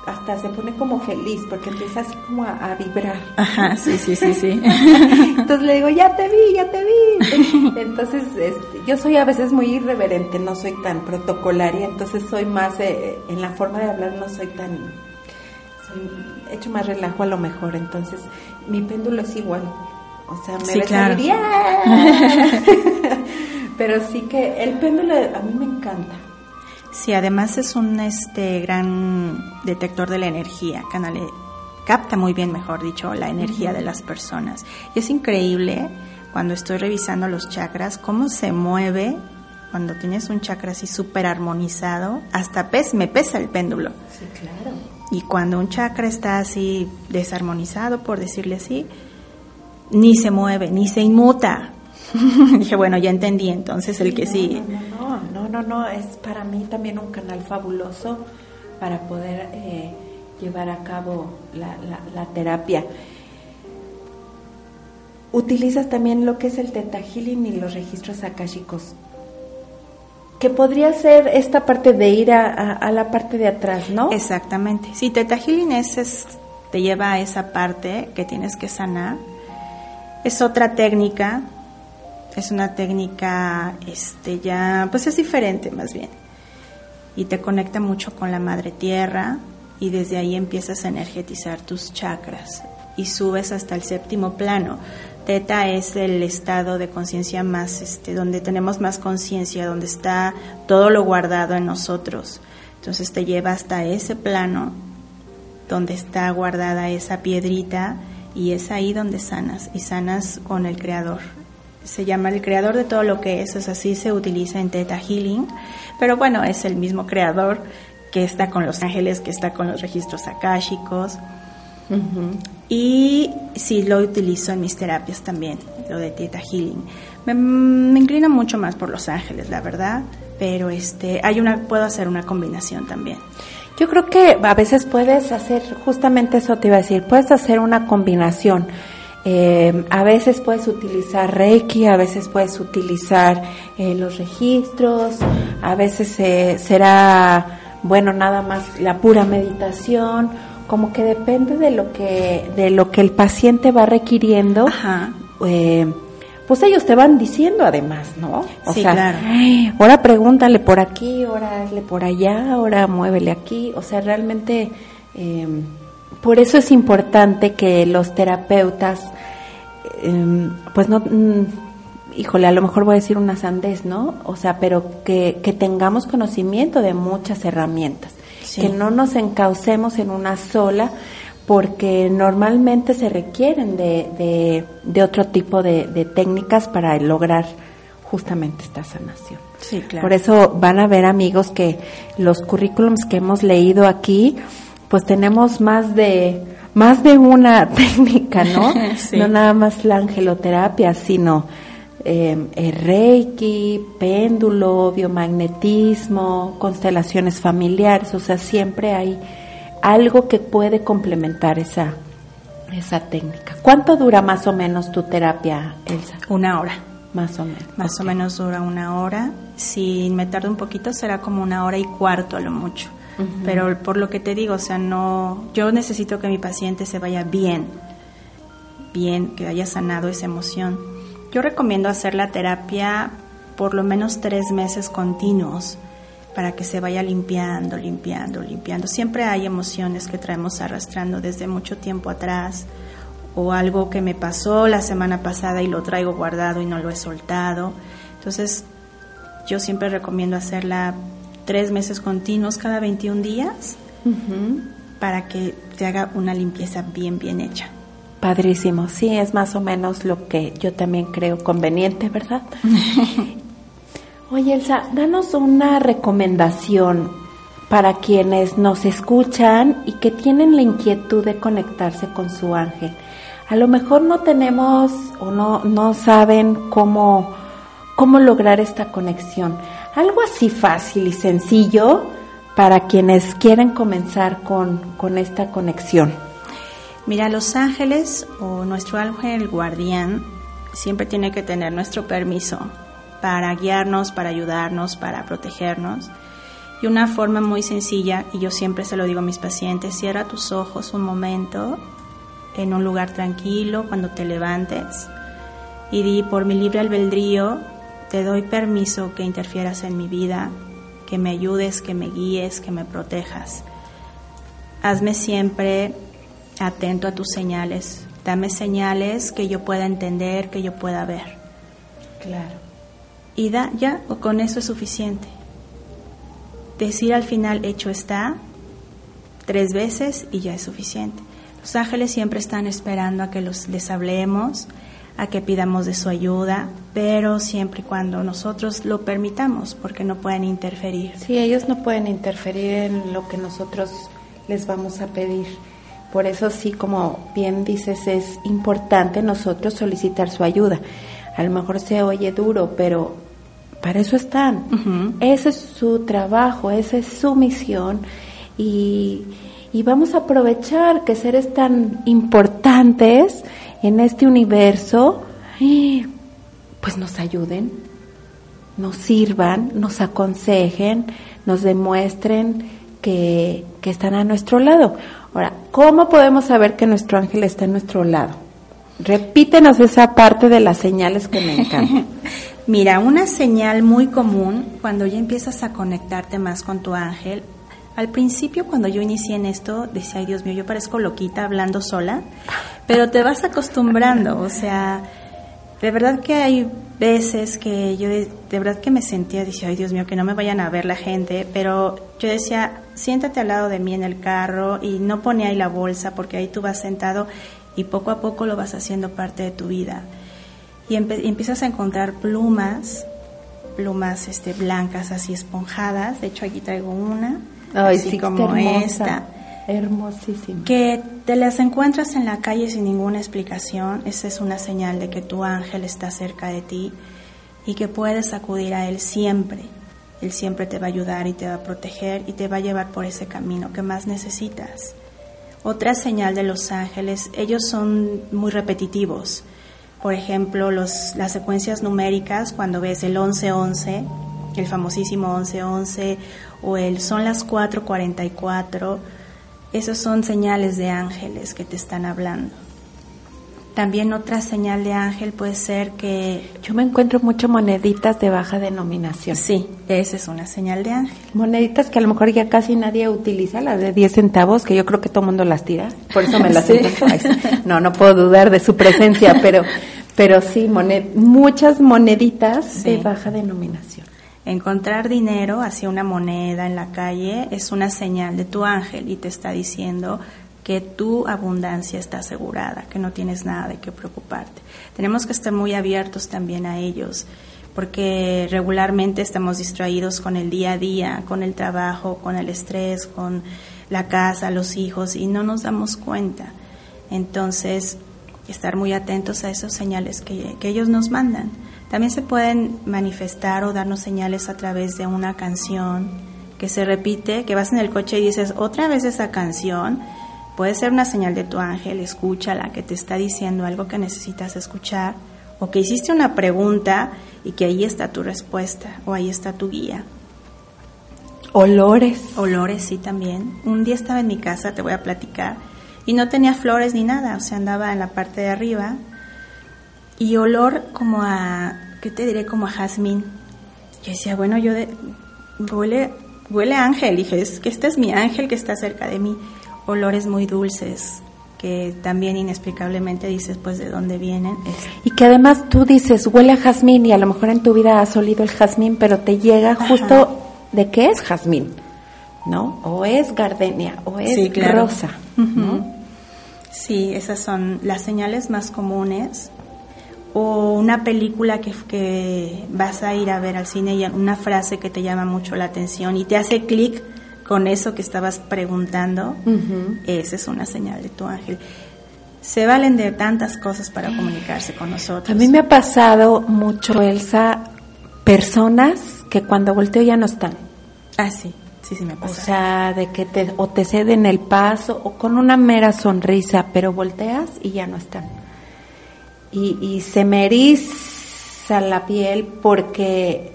hasta se pone como feliz porque empieza así como a, a vibrar. Ajá, sí, sí, sí, sí. Entonces le digo, ya te vi, ya te vi. Entonces, este, yo soy a veces muy irreverente, no soy tan protocolaria, entonces soy más, eh, en la forma de hablar no soy tan, soy, echo más relajo a lo mejor, entonces mi péndulo es igual. O sea, me Sí, claro. Pero sí que el péndulo a mí me encanta. Sí, además es un este gran detector de la energía, canale, capta muy bien, mejor dicho, la energía de las personas. Y es increíble cuando estoy revisando los chakras cómo se mueve cuando tienes un chakra así súper armonizado, hasta pes, me pesa el péndulo. Sí, claro. Y cuando un chakra está así desarmonizado, por decirle así, ni se mueve, ni se inmuta. Dije, bueno, ya entendí entonces el que sí. No, no, no, no, no, es para mí también un canal fabuloso para poder eh, llevar a cabo la, la- la terapia. Utilizas también lo que es el Theta Healing y los registros akáshicos. Que podría ser esta parte de ir a, a- a la parte de atrás, ¿no? Exactamente. Sí, Teta Healing es, es- te lleva a esa parte que tienes que sanar. Es otra técnica, es una técnica, este, ya, pues es diferente más bien. Y te conecta mucho con la madre tierra y desde ahí empiezas a energetizar tus chakras y subes hasta el séptimo plano. Teta es el estado de conciencia más, este, donde tenemos más conciencia, donde está todo lo guardado en nosotros. Entonces te lleva hasta ese plano donde está guardada esa piedrita y es ahí donde sanas y sanas con el creador. Se llama el creador de todo lo que es, es así se utiliza en Theta Healing, pero bueno, es el mismo creador que está con los ángeles, que está con los registros akáshicos. Y sí lo utilizo en mis terapias también, lo de Theta Healing. Me, me inclino mucho más por los ángeles, la verdad, pero este hay una puedo hacer una combinación también. Yo creo que a veces puedes hacer, justamente eso te iba a decir, puedes hacer una combinación. Eh, a veces puedes utilizar Reiki, a veces puedes utilizar eh, los registros, a veces eh, será, bueno, nada más la pura meditación, como que depende de lo que, de lo que el paciente va requiriendo. Ajá. eh, pues ellos te van diciendo además, ¿no? O Sí, sea, claro. "Ay, ahora pregúntale por aquí, ahora hazle por allá, ahora muévele aquí. O sea, realmente, eh, por eso es importante que los terapeutas, eh, pues no, mm, híjole, a lo mejor voy a decir una sandez, ¿no? O sea, pero que, que tengamos conocimiento de muchas herramientas, que no nos encaucemos en una sola, porque normalmente se requieren de, de, otro tipo de, de, técnicas para lograr justamente esta sanación. Sí, claro. Por eso van a ver amigos que los currículums que hemos leído aquí, pues tenemos más de más de una técnica, ¿no? No nada más la angeloterapia, sino eh, el reiki, péndulo, biomagnetismo, constelaciones familiares, o sea, siempre hay algo que puede complementar esa, esa técnica. ¿Cuánto dura más o menos tu terapia, Elsa? Una hora. Más o menos. Más o menos dura una hora. Si me tardo un poquito será como una hora y cuarto a lo mucho. Pero por lo que te digo, o sea, no, yo necesito que mi paciente se vaya bien, bien, que haya sanado esa emoción. Yo recomiendo hacer la terapia por lo menos tres meses continuos para que se vaya limpiando, limpiando, limpiando. Siempre hay emociones que traemos arrastrando desde mucho tiempo atrás o algo que me pasó la semana pasada y lo traigo guardado y no lo he soltado. Entonces, yo siempre recomiendo hacerla tres meses continuos cada 21 días para que te haga una limpieza bien, bien hecha. Padrísimo, sí, es más o menos lo que yo también creo conveniente, ¿verdad? Oye, Elsa, danos una recomendación para quienes nos escuchan y que tienen la inquietud de conectarse con su ángel. A lo mejor no tenemos o no, no saben cómo, cómo lograr esta conexión. Algo así fácil y sencillo para quienes quieren comenzar con, con esta conexión. Mira, los ángeles o nuestro ángel guardián siempre tiene que tener nuestro permiso para guiarnos, para ayudarnos, para protegernos. Y una forma muy sencilla, y yo siempre se lo digo a mis pacientes, cierra tus ojos un momento en un lugar tranquilo cuando te levantes y di por mi libre albedrío te doy permiso que interfieras en mi vida, que me ayudes, que me guíes, que me protejas. Hazme siempre atento a tus señales. Dame señales que yo pueda entender, que yo pueda ver. Claro. Y da, ya, o con eso es suficiente. Decir al final hecho está tres veces y ya es suficiente. Los ángeles siempre están esperando a que los, les hablemos, a que pidamos de su ayuda, pero siempre y cuando nosotros lo permitamos, porque no pueden interferir. Sí, ellos no pueden interferir en lo que nosotros les vamos a pedir. Por eso sí, como bien dices, es importante nosotros solicitar su ayuda. A lo mejor se oye duro, pero para eso están. Ese es su trabajo, esa es su misión y, y vamos a aprovechar que seres tan importantes en este universo, pues nos ayuden, nos sirvan, nos aconsejen, nos demuestren que, que están a nuestro lado. Ahora, ¿cómo podemos saber que nuestro ángel está a nuestro lado? Repítenos esa parte de las señales que me encantan. Mira, una señal muy común cuando ya empiezas a conectarte más con tu ángel al principio, cuando yo inicié en esto, decía, ay Dios mío, yo parezco loquita hablando sola, pero te vas acostumbrando, o sea, de verdad que hay veces que yo de, verdad que me sentía, decía, ay Dios mío, que no me vayan a ver la gente, pero yo decía, siéntate al lado de mí en el carro y no pone ahí la bolsa porque ahí tú vas sentado y poco a poco lo vas haciendo parte de tu vida. Y, empiezas a encontrar plumas, plumas este, blancas así esponjadas, de hecho aquí traigo una, Ay, así sí, como esta. Hermosísima. Que te las encuentras en la calle sin ninguna explicación, esa es una señal de que tu ángel está cerca de ti y que puedes acudir a él siempre. Él siempre te va a ayudar y te va a proteger y te va a llevar por ese camino que más necesitas. Otra señal de los ángeles, ellos son muy repetitivos. Por ejemplo, los, las secuencias numéricas, cuando ves el 1111, el famosísimo 1111 o el son las 4:44, esos son señales de ángeles que te están hablando. También otra señal de ángel puede ser que... Yo me encuentro mucho moneditas de baja denominación. Sí, esa es una señal de ángel. Moneditas que a lo mejor ya casi nadie utiliza, las de 10 centavos, que yo creo que todo el mundo las tira. Por eso me las sí. No, no puedo dudar de su presencia, pero, Pero sí, moned muchas moneditas de baja denominación. Encontrar dinero hacia una moneda en la calle es una señal de tu ángel y te está diciendo que tu abundancia está asegurada, que no tienes nada de qué preocuparte. Tenemos que estar muy abiertos también a ellos, porque regularmente estamos distraídos con el día a día, con el trabajo, con el estrés, con la casa, los hijos, y no nos damos cuenta. Entonces, estar muy atentos a esos señales que, que ellos nos mandan. También se pueden manifestar o darnos señales a través de una canción que se repite, que vas en el coche y dices otra vez esa canción Puede ser una señal de tu ángel, escúchala, que te está diciendo algo que necesitas escuchar, o que hiciste una pregunta y que ahí está tu respuesta, o ahí está tu guía. Olores. Olores, sí, también. Un día estaba en mi casa, te voy a platicar, y no tenía flores ni nada, o sea, andaba en la parte de arriba, y olor como a, ¿qué te diré? Como a jazmín. Yo decía, bueno, yo de, huele, huele a ángel, dije, es que este es mi ángel que está cerca de mí olores muy dulces que también inexplicablemente dices pues de dónde vienen. Y que además tú dices huele a jazmín y a lo mejor en tu vida has olido el jazmín, pero te llega justo de qué es jazmín, ¿no? O es gardenia, o es rosa. Sí, esas son las señales más comunes. O una película que, que vas a ir a ver al cine y una frase que te llama mucho la atención y te hace clic con eso que estabas preguntando, esa es una señal de tu ángel. Se valen de tantas cosas para comunicarse con nosotros. A mí me ha pasado mucho, Elsa, personas que cuando volteo ya no están. Ah, sí, sí, sí me pasa. O sea, de que te, o te ceden el paso o con una mera sonrisa, pero volteas y ya no están. Y, y se me eriza la piel porque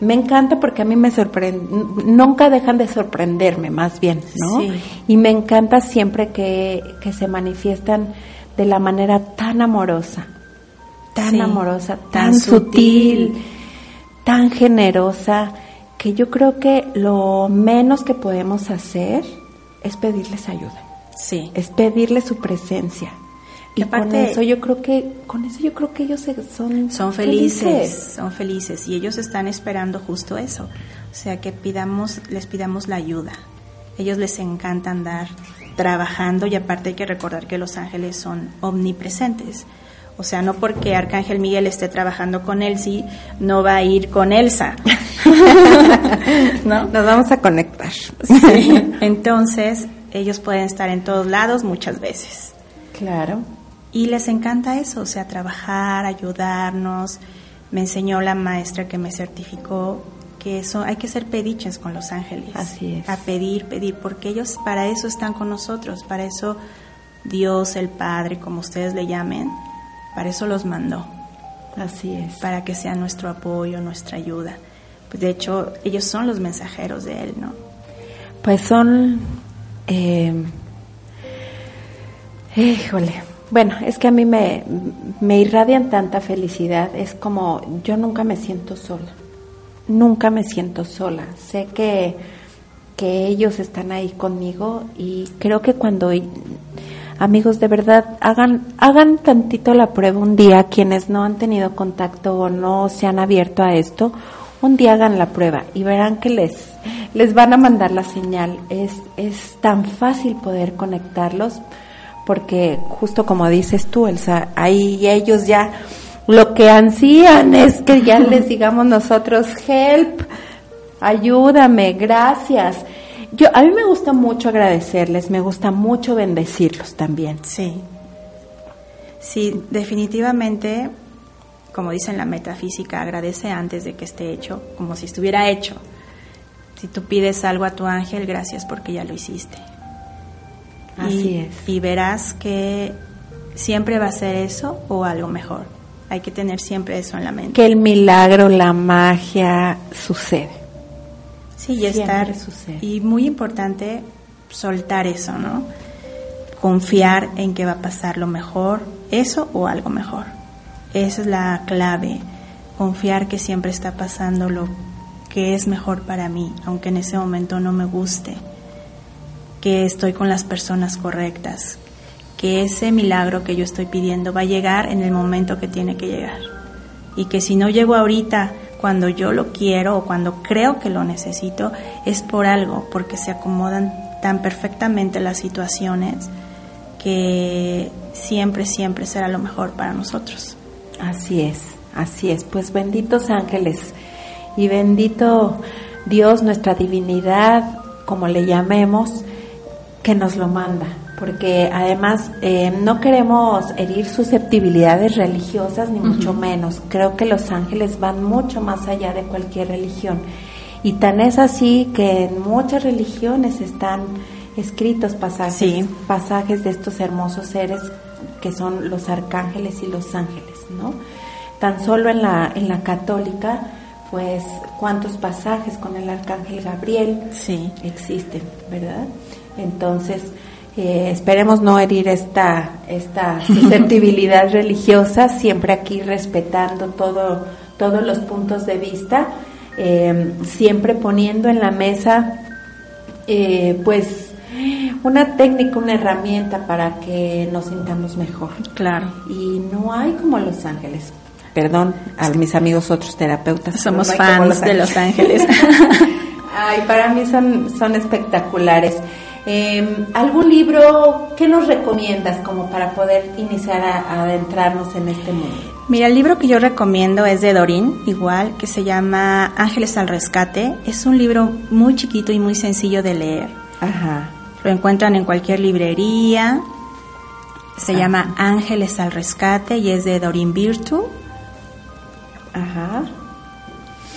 me encanta porque a mí me sorprende, nunca dejan de sorprenderme, más bien, ¿no? Y me encanta siempre que, se manifiestan de la manera tan amorosa, tan amorosa, tan, sutil, tan generosa, que yo creo que lo menos que podemos hacer es pedirles ayuda. Sí. Es pedirles su presencia y con eso yo creo que con eso yo creo que ellos son son felices, son felices y ellos están esperando justo eso o sea que pidamos les pidamos la ayuda ellos les encanta andar trabajando y aparte hay que recordar que los ángeles son omnipresentes o sea, no porque Arcángel Miguel esté trabajando con Elsie, no va a ir con Elsa. ¿No? Nos vamos a conectar. Sí. Entonces, ellos pueden estar en todos lados muchas veces. Claro. Y les encanta eso, o sea, trabajar, ayudarnos. Me enseñó la maestra que me certificó que eso hay que ser pediches con los ángeles. Así es. A pedir, pedir, porque ellos para eso están con nosotros, para eso Dios, el Padre, como ustedes le llamen, para eso los mandó. Así es. Para que sea nuestro apoyo, nuestra ayuda. Pues de hecho, ellos son los mensajeros de Él, ¿no? Pues son... Eh, híjole, bueno, es que a mí me, me irradian tanta felicidad, es como yo nunca me siento sola, nunca me siento sola, sé que, que ellos están ahí conmigo y creo que cuando amigos de verdad hagan hagan tantito la prueba un día quienes no han tenido contacto o no se han abierto a esto un día hagan la prueba y verán que les les van a mandar la señal. Es es tan fácil poder conectarlos porque justo como dices tú, Elsa, ahí ellos ya lo que ansían es que ya les digamos nosotros, help, ayúdame, gracias. Yo, a mí me gusta mucho agradecerles, me gusta mucho bendecirlos también. Sí. Sí, definitivamente, como dice en la metafísica, agradece antes de que esté hecho, como si estuviera hecho. Si tú pides algo a tu ángel, gracias porque ya lo hiciste. Así y, es. Y verás que siempre va a ser eso o algo mejor. Hay que tener siempre eso en la mente. Que el milagro, la magia sucede. Sí, y estar. Y muy importante soltar eso, ¿no? Confiar en que va a pasar lo mejor, eso o algo mejor. Esa es la clave. Confiar que siempre está pasando lo que es mejor para mí, aunque en ese momento no me guste que estoy con las personas correctas, que ese milagro que yo estoy pidiendo va a llegar en el momento que tiene que llegar. Y que si no llego ahorita cuando yo lo quiero o cuando creo que lo necesito, es por algo, porque se acomodan tan perfectamente las situaciones que siempre, siempre será lo mejor para nosotros. Así es, así es. Pues benditos ángeles y bendito Dios, nuestra divinidad, como le llamemos, que nos lo manda. Porque además eh, no queremos herir susceptibilidades religiosas, ni mucho menos. Creo que los ángeles van mucho más allá de cualquier religión. Y tan es así que en muchas religiones están escritos pasajes, pasajes de estos hermosos seres que son los arcángeles y los ángeles, ¿no? Tan solo en la, en la católica, pues cuántos pasajes con el arcángel Gabriel sí. existen, ¿verdad? Entonces, eh, esperemos no herir esta, esta susceptibilidad religiosa, siempre aquí respetando todo, todos los puntos de vista, eh, siempre poniendo en la mesa, eh, pues, una técnica, una herramienta para que nos sintamos mejor. Claro. Y no hay como Los Ángeles. Perdón a mis amigos otros terapeutas. Somos fans de Los Ángeles. Ay, para mí son, son espectaculares. Eh, ¿Algún libro que nos recomiendas como para poder iniciar a, adentrarnos en este mundo? Mira, el libro que yo recomiendo es de Dorín, igual, que se llama Ángeles al Rescate. Es un libro muy chiquito y muy sencillo de leer. Ajá. Lo encuentran en cualquier librería. Se llama Ángeles al Rescate y es de Dorín Virtu. Ajá.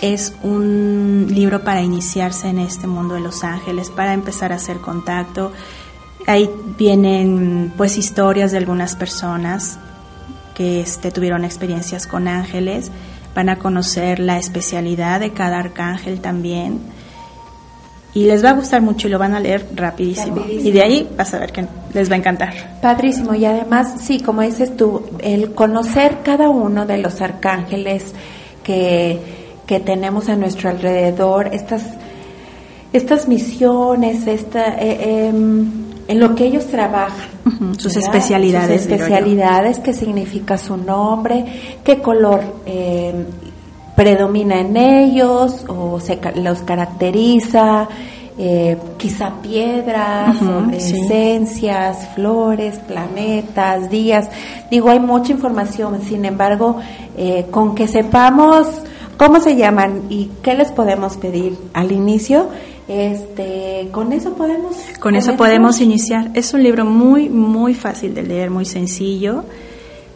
Es un libro para iniciarse en este mundo de los ángeles, para empezar a hacer contacto. Ahí vienen pues historias de algunas personas que este, tuvieron experiencias con ángeles. Van a conocer la especialidad de cada arcángel también. Y les va a gustar mucho y lo van a leer rapidísimo. Rapidísimo. Y de ahí vas a ver que les va a encantar. Padrísimo, y además, sí, como dices tú, el conocer cada uno de los arcángeles que, que tenemos a nuestro alrededor, estas, estas misiones, esta, eh, em, en lo que ellos trabajan. Sus especialidades. Sus especialidades, qué significa su nombre, qué color eh, predomina en ellos o se, los caracteriza, eh, quizá piedras, sí. esencias, flores, planetas, días. Digo, hay mucha información, sin embargo, eh, con que sepamos cómo se llaman y qué les podemos pedir al inicio, este, con eso podemos. Con eso podemos iniciar. Es un libro muy, muy fácil de leer, muy sencillo,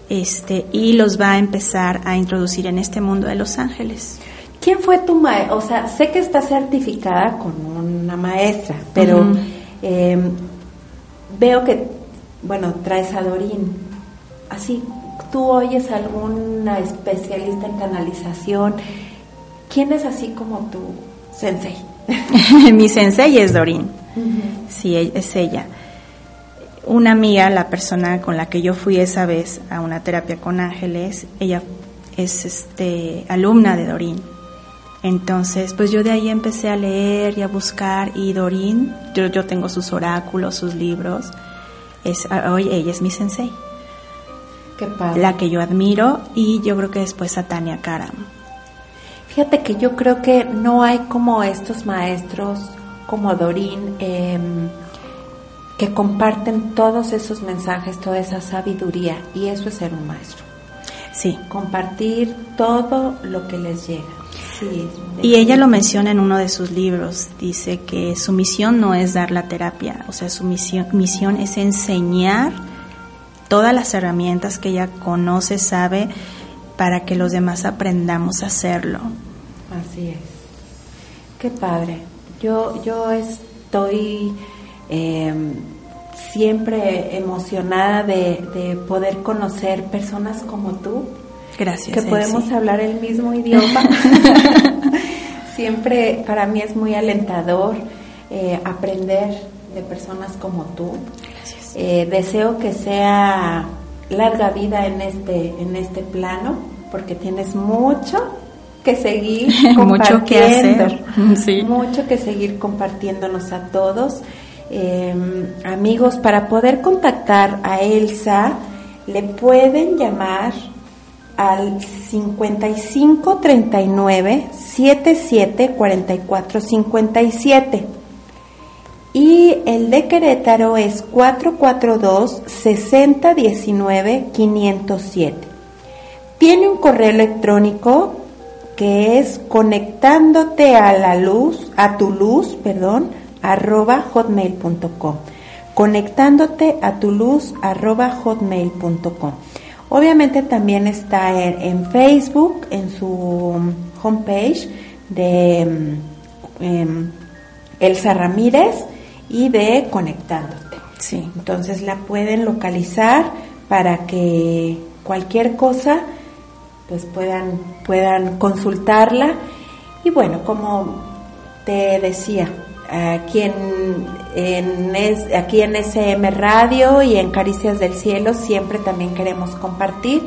este, y los va a empezar a introducir en este mundo de los ángeles. ¿Quién fue tu maestra? O sea, sé que está certificada con una maestra, pero eh, veo que, bueno, traes a Dorín. Así, tú oyes a alguna especialista en canalización. ¿Quién es así como tu sensei? Mi sensei es Dorín. Sí, e- es ella. Una amiga, la persona con la que yo fui esa vez a una terapia con ángeles, ella es este alumna de Dorín. Entonces, pues yo de ahí empecé a leer y a buscar y Dorín, yo, yo tengo sus oráculos, sus libros. Es, hoy ella es mi sensei. La que yo admiro y yo creo que después a Tania Karam. Fíjate que yo creo que no hay como estos maestros como Dorín em, que comparten todos esos mensajes, toda esa sabiduría y eso es ser un maestro. Sí, Compartir todo lo que les llega. Sí, Y ella lo menciona en uno de sus libros, dice que su misión no es dar la terapia, o sea, su misión, misión es enseñar todas las herramientas que ella conoce, sabe, para que los demás aprendamos a hacerlo. Así es. Qué padre. Yo, yo estoy eh, siempre emocionada de, de poder conocer personas como tú, Gracias. que Elsie. podemos hablar el mismo idioma. Siempre para mí es muy alentador eh, aprender de personas como tú. Eh, deseo que sea larga vida en este, en este plano, porque tienes mucho que seguir Mucho que compartiendo. hacer. Sí. Mucho que seguir compartiéndonos a todos. Em, amigos, para poder contactar a Elsa, le pueden llamar al 55 39 77 44 57 y el de Querétaro es 442 60 19 507. Tiene un correo electrónico que es conectándote a la luz, a tu luz, perdón, arroba hotmail.com. Conectándote a tu luz arroba hotmail.com. Obviamente también está en, Facebook, en su homepage de em, Elsa Ramírez y de Conectándote. Sí. Entonces la pueden localizar para que cualquier cosa pues puedan, puedan consultarla. Y bueno, como te decía, aquí en, en aquí en SM Radio y en Caricias del Cielo siempre también queremos compartir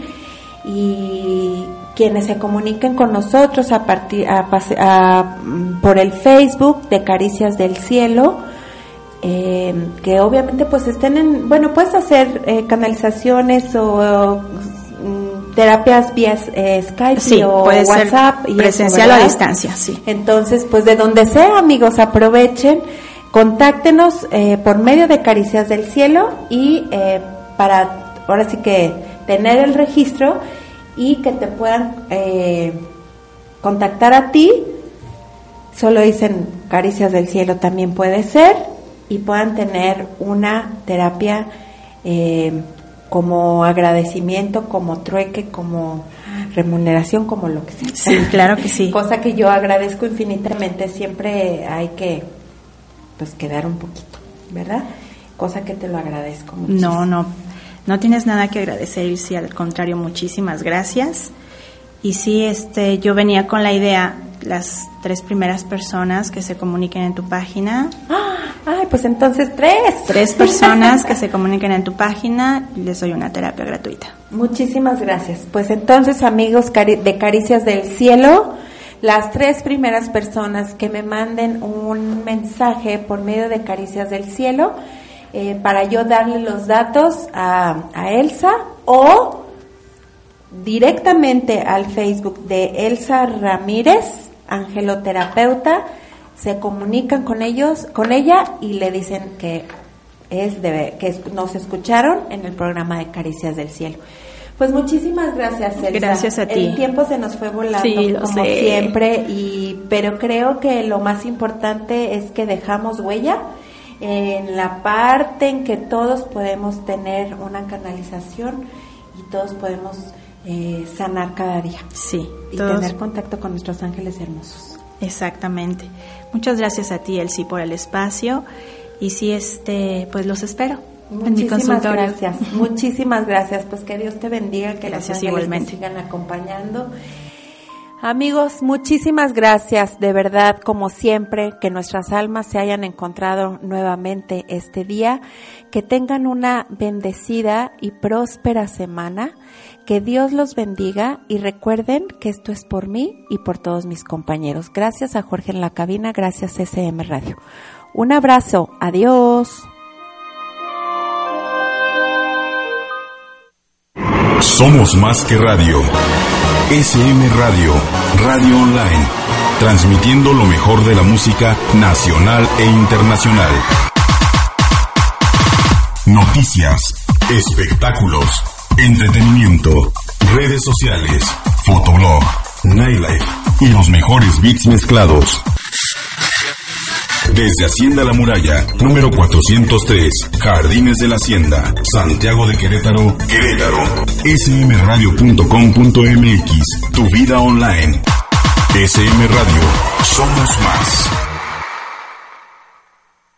y quienes se comuniquen con nosotros a partir a, por el Facebook de Caricias del Cielo eh, que obviamente pues estén en bueno puedes hacer eh, canalizaciones o, mm, terapias vía eh, Skype o WhatsApp y presencial a distancia sí. Entonces pues de donde sea amigos aprovechen contáctenos por medio de Caricias del Cielo y para ahora sí que tener el registro y que te puedan eh, contactar a ti. Solo dicen caricias del cielo también puede ser y puedan tener una terapia eh, como agradecimiento, como trueque, como remuneración, como lo que sea. Sí, claro que sí. Cosa que yo agradezco infinitamente. Siempre hay que pues quedar un poquito, ¿verdad? Cosa que te lo agradezco mucho. No, no, no tienes nada que agradecer, y sí, al contrario, muchísimas gracias. Y sí, este, yo venía con la idea, las tres primeras personas que se comuniquen en tu página. ¡Ah! Ay, pues entonces tres. Tres personas que se comuniquen en tu página, les doy una terapia gratuita. Muchísimas gracias. Pues entonces, amigos de Caricias del Cielo, las tres primeras personas que me manden un mensaje por medio de Caricias del Cielo, eh, para yo darle los datos a, Elsa o directamente al Facebook de Elsa Ramírez, angeloterapeuta, se comunican con ellos, con ella y le dicen que es de, que nos escucharon en el programa de Caricias del Cielo. Pues muchísimas gracias, Elsa. Gracias a ti. El tiempo se nos fue volando como siempre y pero creo que lo más importante es que dejamos huella en la parte en que todos podemos tener una canalización y todos podemos eh, sanar cada día. Sí. Y tener contacto con nuestros ángeles hermosos. Exactamente. Muchas gracias a ti, Elsie, por el espacio. Y sí, este, pues los espero. Muchísimas gracias. Muchísimas gracias. Pues que Dios te bendiga, que las ángeles igualmente. te sigan acompañando Amigos, muchísimas gracias, de verdad, como siempre, que nuestras almas se hayan encontrado nuevamente este día, que tengan una bendecida y próspera semana, que Dios los bendiga y recuerden que esto es por mí y por todos mis compañeros. Gracias a Jorge en la cabina, gracias SM Radio. Un abrazo, adiós. Somos más que radio. SM Radio, radio online, transmitiendo lo mejor de la música nacional e internacional. Noticias, espectáculos, entretenimiento, redes sociales, fotoblog, nightlife y los mejores beats mezclados. Desde Hacienda La Muralla, número 403, Jardines de la Hacienda, Santiago de Querétaro, Querétaro. smradio.com.mx, tu vida online. SM Radio, somos más.